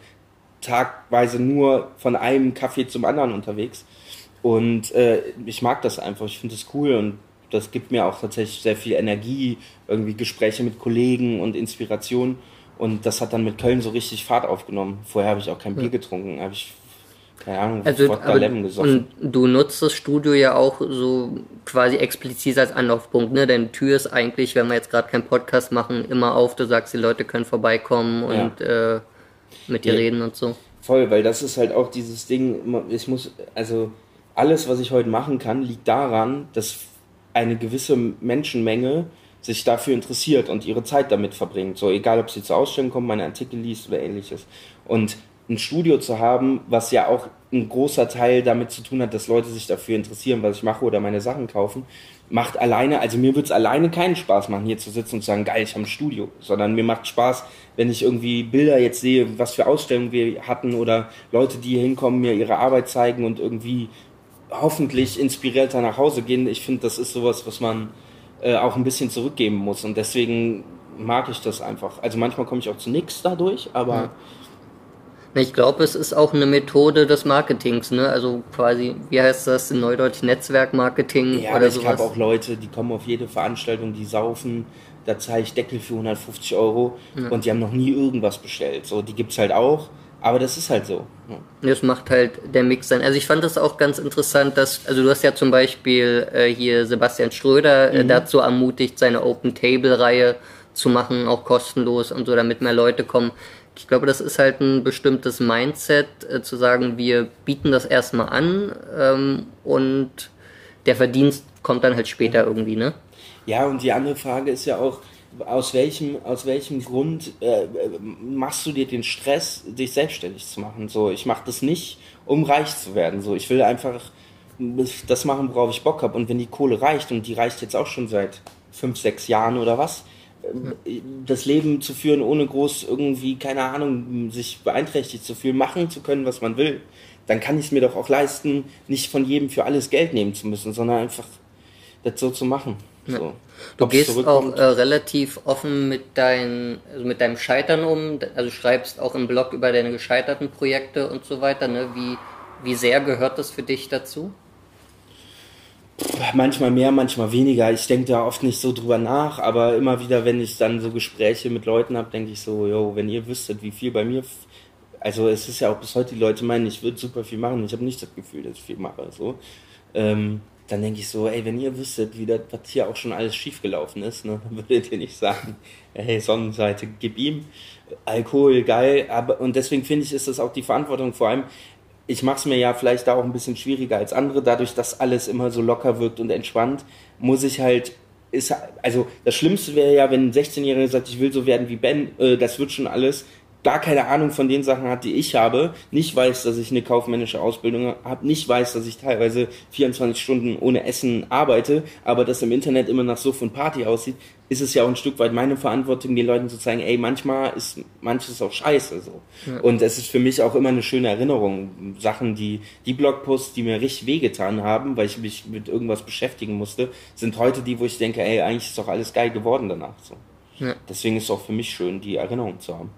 tagweise nur von einem Kaffee zum anderen unterwegs. Und äh, ich mag das einfach, ich finde es cool und das gibt mir auch tatsächlich sehr viel Energie, irgendwie Gespräche mit Kollegen und Inspiration. Und das hat dann mit Köln so richtig Fahrt aufgenommen. Vorher habe ich auch kein Bier getrunken, habe ich keine Ahnung, also, aber, gesoffen. Und du nutzt das Studio ja auch so quasi explizit als Anlaufpunkt, ne? Deine Tür ist eigentlich, wenn wir jetzt gerade keinen Podcast machen, immer auf. Du sagst, die Leute können vorbeikommen und ja. äh, mit dir ja, reden und so. Voll, weil das ist halt auch dieses Ding, ich muss, also alles, was ich heute machen kann, liegt daran, dass eine gewisse Menschenmenge sich dafür interessiert und ihre Zeit damit verbringt. So, egal ob sie zur Ausstellung kommen, meine Artikel liest oder ähnliches. Und ein Studio zu haben, was ja auch ein großer Teil damit zu tun hat, dass Leute sich dafür interessieren, was ich mache oder meine Sachen kaufen, macht alleine, also mir wird es alleine keinen Spaß machen, hier zu sitzen und zu sagen, geil, ich habe ein Studio, sondern mir macht Spaß, wenn ich irgendwie Bilder jetzt sehe, was für Ausstellungen wir hatten oder Leute, die hier hinkommen, mir ihre Arbeit zeigen und irgendwie hoffentlich inspirierter nach Hause gehen. Ich finde, das ist sowas, was man äh, auch ein bisschen zurückgeben muss und deswegen mag ich das einfach. Also manchmal komme ich auch zu nichts dadurch, aber ja ich glaube, es ist auch eine Methode des Marketings, ne? Also quasi, wie heißt das in Neudeutsch, Netzwerkmarketing ja, oder ich habe auch Leute, die kommen auf jede Veranstaltung, die saufen, da zahle ich Deckel für 150 Euro ja. und die haben noch nie irgendwas bestellt. So, die gibt's halt auch, aber das ist halt so. Ja. Das macht halt der Mix sein. Also ich fand das auch ganz interessant, dass, also du hast ja zum Beispiel äh, hier Sebastian Schröder äh, mhm. dazu ermutigt, seine Open Table Reihe zu machen, auch kostenlos und so, damit mehr Leute kommen. Ich glaube, das ist halt ein bestimmtes Mindset, äh, zu sagen, wir bieten das erstmal an ähm, und der Verdienst kommt dann halt später irgendwie, ne? Ja, und die andere Frage ist ja auch, aus welchem, aus welchem Grund äh, machst du dir den Stress, dich selbstständig zu machen? So, ich mache das nicht, um reich zu werden. So, ich will einfach das machen, worauf ich Bock habe. Und wenn die Kohle reicht, und die reicht jetzt auch schon seit fünf, sechs Jahren oder was, das Leben zu führen, ohne groß irgendwie, keine Ahnung, sich beeinträchtigt zu fühlen, machen zu können, was man will, dann kann ich es mir doch auch leisten, nicht von jedem für alles Geld nehmen zu müssen, sondern einfach das so zu machen. Ja. So. Du Ob gehst auch äh, relativ offen mit, dein, also mit deinem Scheitern um, also schreibst auch im Blog über deine gescheiterten Projekte und so weiter. Ne? Wie, wie sehr gehört das für dich dazu? Manchmal mehr, manchmal weniger. Ich denke da oft nicht so drüber nach, aber immer wieder, wenn ich dann so Gespräche mit Leuten habe, denke ich so, yo, wenn ihr wüsstet, wie viel bei mir. Also es ist ja auch bis heute, die Leute meinen, ich würde super viel machen. Ich habe nicht das Gefühl, dass ich viel mache. So. Ähm, dann denke ich so, ey, wenn ihr wüsstet, wie das, was hier auch schon alles schiefgelaufen ist, ne, dann würdet ihr nicht sagen, hey, Sonnenseite, gib ihm. Alkohol, geil. Aber, und deswegen finde ich, ist das auch die Verantwortung vor allem, ich mache es mir ja vielleicht da auch ein bisschen schwieriger als andere, dadurch, dass alles immer so locker wirkt und entspannt, muss ich halt, ist, also das Schlimmste wäre ja, wenn ein 16-Jähriger sagt, ich will so werden wie Ben, äh, das wird schon alles, gar keine Ahnung von den Sachen hat, die ich habe, nicht weiß, dass ich eine kaufmännische Ausbildung habe, nicht weiß, dass ich teilweise 24 Stunden ohne Essen arbeite, aber das im Internet immer nach so von Party aussieht, ist es ja auch ein Stück weit meine Verantwortung, den Leuten zu zeigen, ey, manchmal ist manches auch scheiße so. Ja. Und es ist für mich auch immer eine schöne Erinnerung. Sachen, die, die Blogposts, die mir richtig wehgetan haben, weil ich mich mit irgendwas beschäftigen musste, sind heute die, wo ich denke, ey, eigentlich ist doch alles geil geworden danach. So. Ja. Deswegen ist es auch für mich schön, die Erinnerung zu haben.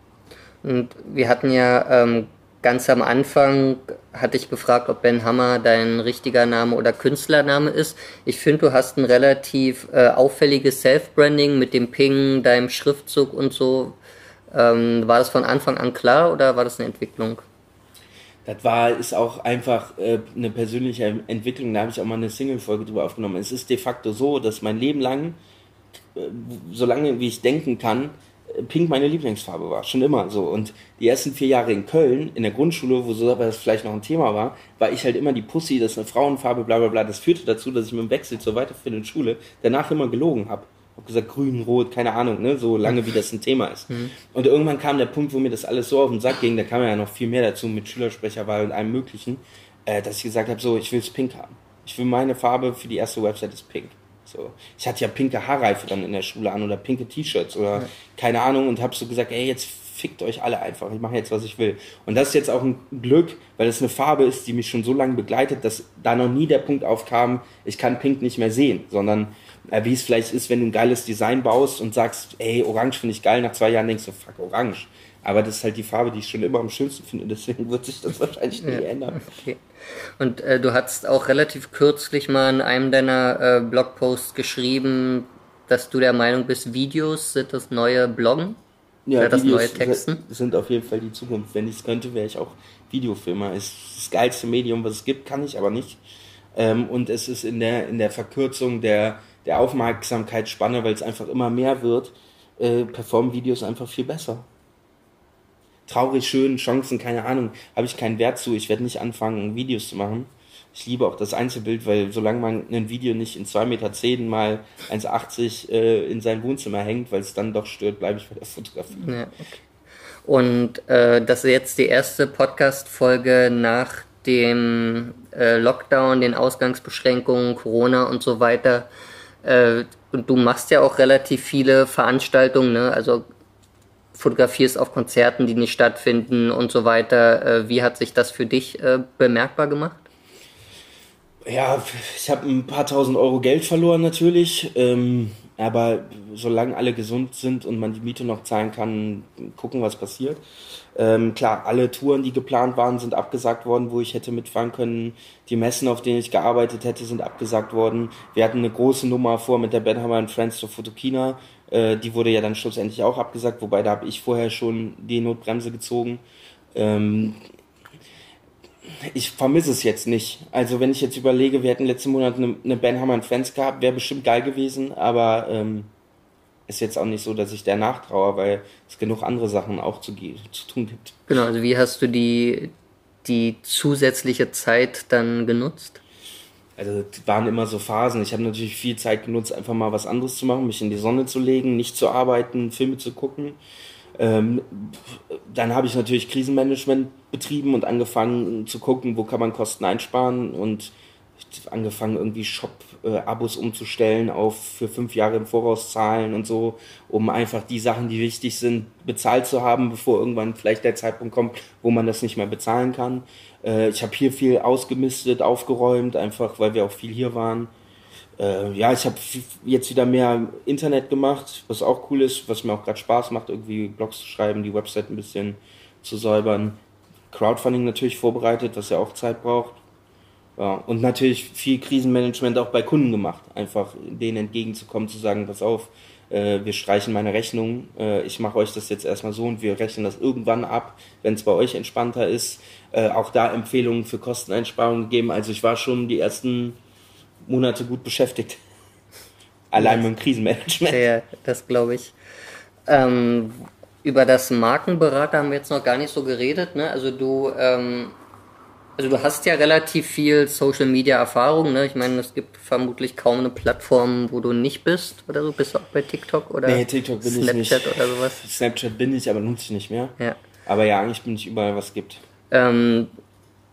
Und wir hatten ja ähm, ganz am Anfang, hatte ich gefragt, ob Ben Hammer dein richtiger Name oder Künstlername ist. Ich finde, du hast ein relativ äh, auffälliges Self-Branding mit dem Ping, deinem Schriftzug und so. Ähm, war das von Anfang an klar oder war das eine Entwicklung? Das war, ist auch einfach äh, eine persönliche Entwicklung. Da habe ich auch mal eine Single-Folge drüber aufgenommen. Es ist de facto so, dass mein Leben lang, äh, solange wie ich denken kann, Pink meine Lieblingsfarbe war, schon immer so. Und die ersten vier Jahre in Köln, in der Grundschule, wo so das vielleicht noch ein Thema war, war ich halt immer die Pussy, das ist eine Frauenfarbe, bla bla bla. Das führte dazu, dass ich mit dem Wechsel zur weiterführenden Schule danach immer gelogen habe. hab gesagt grün, rot, keine Ahnung, ne, so lange wie das ein Thema ist. Mhm. Und irgendwann kam der Punkt, wo mir das alles so auf den Sack ging, da kam ja noch viel mehr dazu mit Schülersprecherwahl und allem möglichen, äh, dass ich gesagt habe, so, ich will es pink haben. Ich will meine Farbe für die erste Website ist pink. So. Ich hatte ja pinke Haarreife dann in der Schule an oder pinke T-Shirts oder ja. keine Ahnung und habe so gesagt, ey, jetzt fickt euch alle einfach, ich mache jetzt, was ich will. Und das ist jetzt auch ein Glück, weil es eine Farbe ist, die mich schon so lange begleitet, dass da noch nie der Punkt aufkam, ich kann Pink nicht mehr sehen, sondern äh, wie es vielleicht ist, wenn du ein geiles Design baust und sagst, ey, Orange finde ich geil, nach zwei Jahren denkst du, fuck, Orange. Aber das ist halt die Farbe, die ich schon immer am schönsten finde, deswegen wird sich das wahrscheinlich nie ja, ändern. Okay. Und äh, du hast auch relativ kürzlich mal in einem deiner äh, Blogposts geschrieben, dass du der Meinung bist, Videos sind das neue Bloggen? Ja, ja das neue Texten? sind auf jeden Fall die Zukunft. Wenn ich es könnte, wäre ich auch Videofilmer. Ist das geilste Medium, was es gibt, kann ich aber nicht. Ähm, und es ist in der, in der Verkürzung der, der Aufmerksamkeitsspanne, weil es einfach immer mehr wird, äh, performen Videos einfach viel besser. Traurig, schön, Chancen, keine Ahnung, habe ich keinen Wert zu. Ich werde nicht anfangen, Videos zu machen ich liebe auch das Einzelbild, weil solange man ein Video nicht in 2,10 Meter mal 1,80 äh, in sein Wohnzimmer hängt, weil es dann doch stört, bleibe ich bei der Fotografie. Ja, okay. Und äh, das ist jetzt die erste Podcast-Folge nach dem äh, Lockdown, den Ausgangsbeschränkungen, Corona und so weiter. Äh, und du machst ja auch relativ viele Veranstaltungen, ne? also fotografierst auf Konzerten, die nicht stattfinden und so weiter. Äh, wie hat sich das für dich äh, bemerkbar gemacht? Ja, ich habe ein paar tausend Euro Geld verloren natürlich. Ähm, aber solange alle gesund sind und man die Miete noch zahlen kann, gucken, was passiert. Ähm, klar, alle Touren, die geplant waren, sind abgesagt worden, wo ich hätte mitfahren können. Die Messen, auf denen ich gearbeitet hätte, sind abgesagt worden. Wir hatten eine große Nummer vor mit der Benhammer Friends zur Fotokina. Äh, die wurde ja dann schlussendlich auch abgesagt, wobei da habe ich vorher schon die Notbremse gezogen. Ähm, ich vermisse es jetzt nicht. Also wenn ich jetzt überlege, wir hätten letzten Monat eine, eine Ben Hammer Fans gehabt, wäre bestimmt geil gewesen, aber ähm, ist jetzt auch nicht so, dass ich der nachtraue, weil es genug andere Sachen auch zu, zu tun gibt. Genau, also wie hast du die, die zusätzliche Zeit dann genutzt? Also waren immer so Phasen. Ich habe natürlich viel Zeit genutzt, einfach mal was anderes zu machen, mich in die Sonne zu legen, nicht zu arbeiten, Filme zu gucken. Ähm, dann habe ich natürlich Krisenmanagement betrieben und angefangen zu gucken, wo kann man Kosten einsparen und angefangen irgendwie Shop-Abos umzustellen auf für fünf Jahre im Voraus zahlen und so, um einfach die Sachen, die wichtig sind, bezahlt zu haben, bevor irgendwann vielleicht der Zeitpunkt kommt, wo man das nicht mehr bezahlen kann. Äh, ich habe hier viel ausgemistet, aufgeräumt, einfach weil wir auch viel hier waren. Äh, ja, ich habe jetzt wieder mehr Internet gemacht, was auch cool ist, was mir auch gerade Spaß macht, irgendwie Blogs zu schreiben, die Website ein bisschen zu säubern. Crowdfunding natürlich vorbereitet, was ja auch Zeit braucht. Ja, und natürlich viel Krisenmanagement auch bei Kunden gemacht, einfach denen entgegenzukommen, zu sagen, pass auf, äh, wir streichen meine Rechnung, äh, ich mache euch das jetzt erstmal so und wir rechnen das irgendwann ab, wenn es bei euch entspannter ist. Äh, auch da Empfehlungen für Kosteneinsparungen gegeben. Also ich war schon die ersten Monate gut beschäftigt. Allein mit dem Krisenmanagement. Ja, das glaube ich. Ähm, über das Markenberater haben wir jetzt noch gar nicht so geredet. Ne? Also du, ähm, also du hast ja relativ viel Social Media Erfahrung. Ne? Ich meine, es gibt vermutlich kaum eine Plattform, wo du nicht bist oder so. Bist du auch bei TikTok oder nee, TikTok bin Snapchat ich nicht. oder sowas? Snapchat bin ich, aber nutze ich nicht mehr. Ja. Aber ja, eigentlich bin ich überall, was es gibt. Ähm,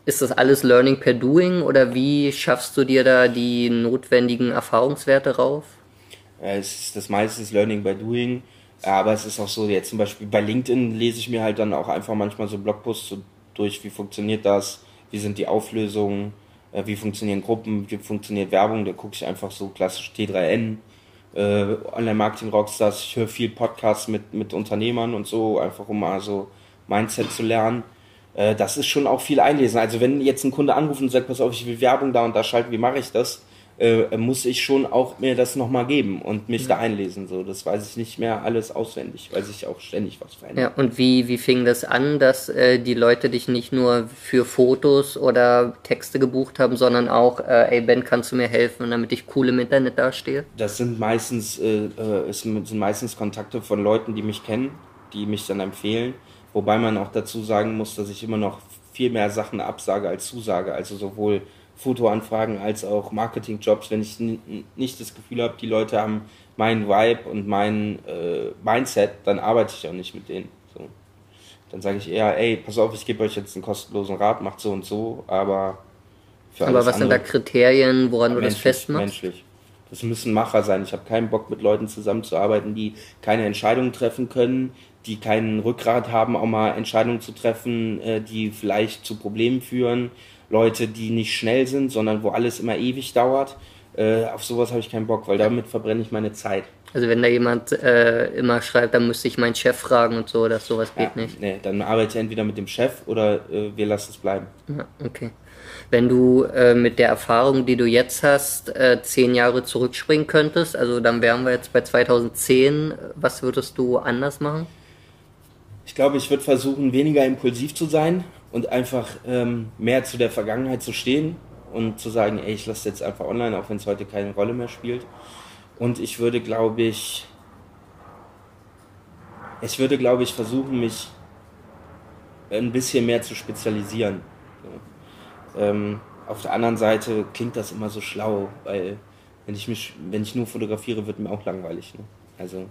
ist das alles Learning per Doing oder wie schaffst du dir da die notwendigen Erfahrungswerte rauf? Es ist das meiste ist Learning by Doing, aber es ist auch so, jetzt zum Beispiel bei LinkedIn lese ich mir halt dann auch einfach manchmal so Blogposts durch, wie funktioniert das, wie sind die Auflösungen, äh, wie funktionieren Gruppen, wie funktioniert Werbung, da gucke ich einfach so klassisch T3N, äh, Online-Marketing-Rockstars, ich höre viel Podcasts mit, mit Unternehmern und so, einfach um mal so Mindset zu lernen äh, das ist schon auch viel einlesen. Also wenn jetzt ein Kunde anruft und sagt, pass auf, ich will Werbung da und da schalten, wie mache ich das? Äh, muss ich schon auch mir das nochmal geben und mich mhm. da einlesen. So, das weiß ich nicht mehr alles auswendig, weil sich auch ständig was verändert. Ja, und wie, wie fing das an, dass äh, die Leute dich nicht nur für Fotos oder Texte gebucht haben, sondern auch, äh, ey Ben, kannst du mir helfen, damit ich cool im Internet dastehe? Das sind meistens, äh, äh, sind meistens Kontakte von Leuten, die mich kennen, die mich dann empfehlen Wobei man auch dazu sagen muss, dass ich immer noch viel mehr Sachen absage als zusage. Also sowohl Fotoanfragen als auch Marketingjobs, wenn ich nicht das Gefühl habe, die Leute haben meinen Vibe und mein äh, Mindset, dann arbeite ich auch nicht mit denen. So. Dann sage ich eher, ey, pass auf, ich gebe euch jetzt einen kostenlosen Rat, macht so und so, aber für Aber was sind da Kriterien, woran du das festmachst? Menschlich. Das müssen Macher sein. Ich habe keinen Bock, mit Leuten zusammenzuarbeiten, die keine Entscheidungen treffen können, die keinen Rückgrat haben, auch mal Entscheidungen zu treffen, äh, die vielleicht zu Problemen führen. Leute, die nicht schnell sind, sondern wo alles immer ewig dauert. Äh, auf sowas habe ich keinen Bock, weil damit verbrenne ich meine Zeit. Also wenn da jemand äh, immer schreibt, dann müsste ich meinen Chef fragen und so, dass sowas geht ja, nicht. Nee, dann arbeite ich entweder mit dem Chef oder äh, wir lassen es bleiben. Ja, okay. Wenn du äh, mit der Erfahrung, die du jetzt hast, äh, zehn Jahre zurückspringen könntest, also dann wären wir jetzt bei 2010, was würdest du anders machen? Ich glaube, ich würde versuchen, weniger impulsiv zu sein und einfach ähm, mehr zu der Vergangenheit zu stehen und zu sagen, ey, ich lasse jetzt einfach online, auch wenn es heute keine Rolle mehr spielt. Und ich würde, glaube ich, ich würde, glaube ich, versuchen, mich ein bisschen mehr zu spezialisieren. Ähm, auf der anderen Seite klingt das immer so schlau, weil wenn ich mich, wenn ich nur fotografiere, wird mir auch langweilig. Ne? Also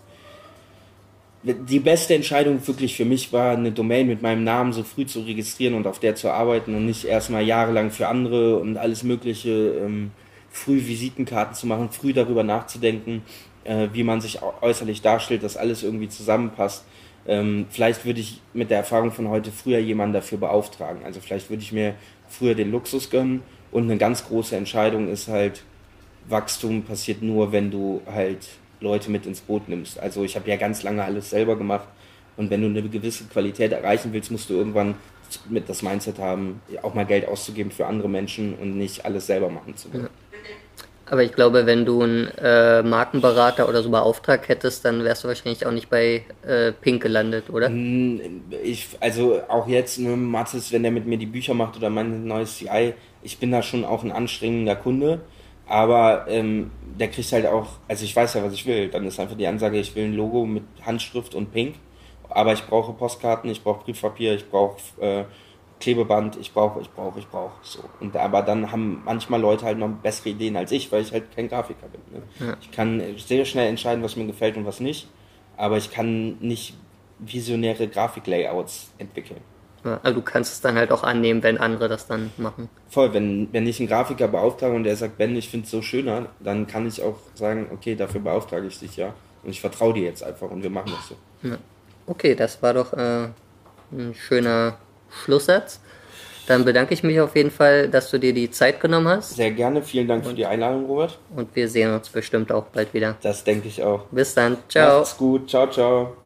die beste Entscheidung wirklich für mich war, eine Domain mit meinem Namen so früh zu registrieren und auf der zu arbeiten und nicht erstmal jahrelang für andere und alles Mögliche ähm, früh Visitenkarten zu machen, früh darüber nachzudenken, äh, wie man sich äußerlich darstellt, dass alles irgendwie zusammenpasst. Ähm, vielleicht würde ich mit der Erfahrung von heute früher jemanden dafür beauftragen. Also vielleicht würde ich mir früher den Luxus gönnen und eine ganz große Entscheidung ist halt, Wachstum passiert nur, wenn du halt Leute mit ins Boot nimmst. Also ich habe ja ganz lange alles selber gemacht und wenn du eine gewisse Qualität erreichen willst, musst du irgendwann mit das Mindset haben, auch mal Geld auszugeben für andere Menschen und nicht alles selber machen zu wollen. Aber ich glaube, wenn du einen äh, Markenberater oder so beauftragt hättest, dann wärst du wahrscheinlich auch nicht bei äh, Pink gelandet, oder? Ich, also auch jetzt, ne, Mathis, wenn der mit mir die Bücher macht oder mein neues CI, ich bin da schon auch ein anstrengender Kunde. Aber ähm, der kriegt halt auch, also ich weiß ja, was ich will. Dann ist einfach die Ansage, ich will ein Logo mit Handschrift und Pink. Aber ich brauche Postkarten, ich brauche Briefpapier, ich brauche äh, Klebeband, ich brauche, ich brauche, ich brauche. So. Und aber dann haben manchmal Leute halt noch bessere Ideen als ich, weil ich halt kein Grafiker bin. Ne? Ja. Ich kann sehr schnell entscheiden, was mir gefällt und was nicht. Aber ich kann nicht visionäre Grafiklayouts entwickeln. Also du kannst es dann halt auch annehmen, wenn andere das dann machen. Voll, wenn, wenn ich einen Grafiker beauftrage und der sagt, Ben, ich finde es so schöner, dann kann ich auch sagen, okay, dafür beauftrage ich dich ja. Und ich vertraue dir jetzt einfach und wir machen das so. Ja. Okay, das war doch äh, ein schöner Schlusssatz. Dann bedanke ich mich auf jeden Fall, dass du dir die Zeit genommen hast. Sehr gerne, vielen Dank und, für die Einladung, Robert. Und wir sehen uns bestimmt auch bald wieder. Das denke ich auch. Bis dann, ciao. Macht's gut, ciao, ciao.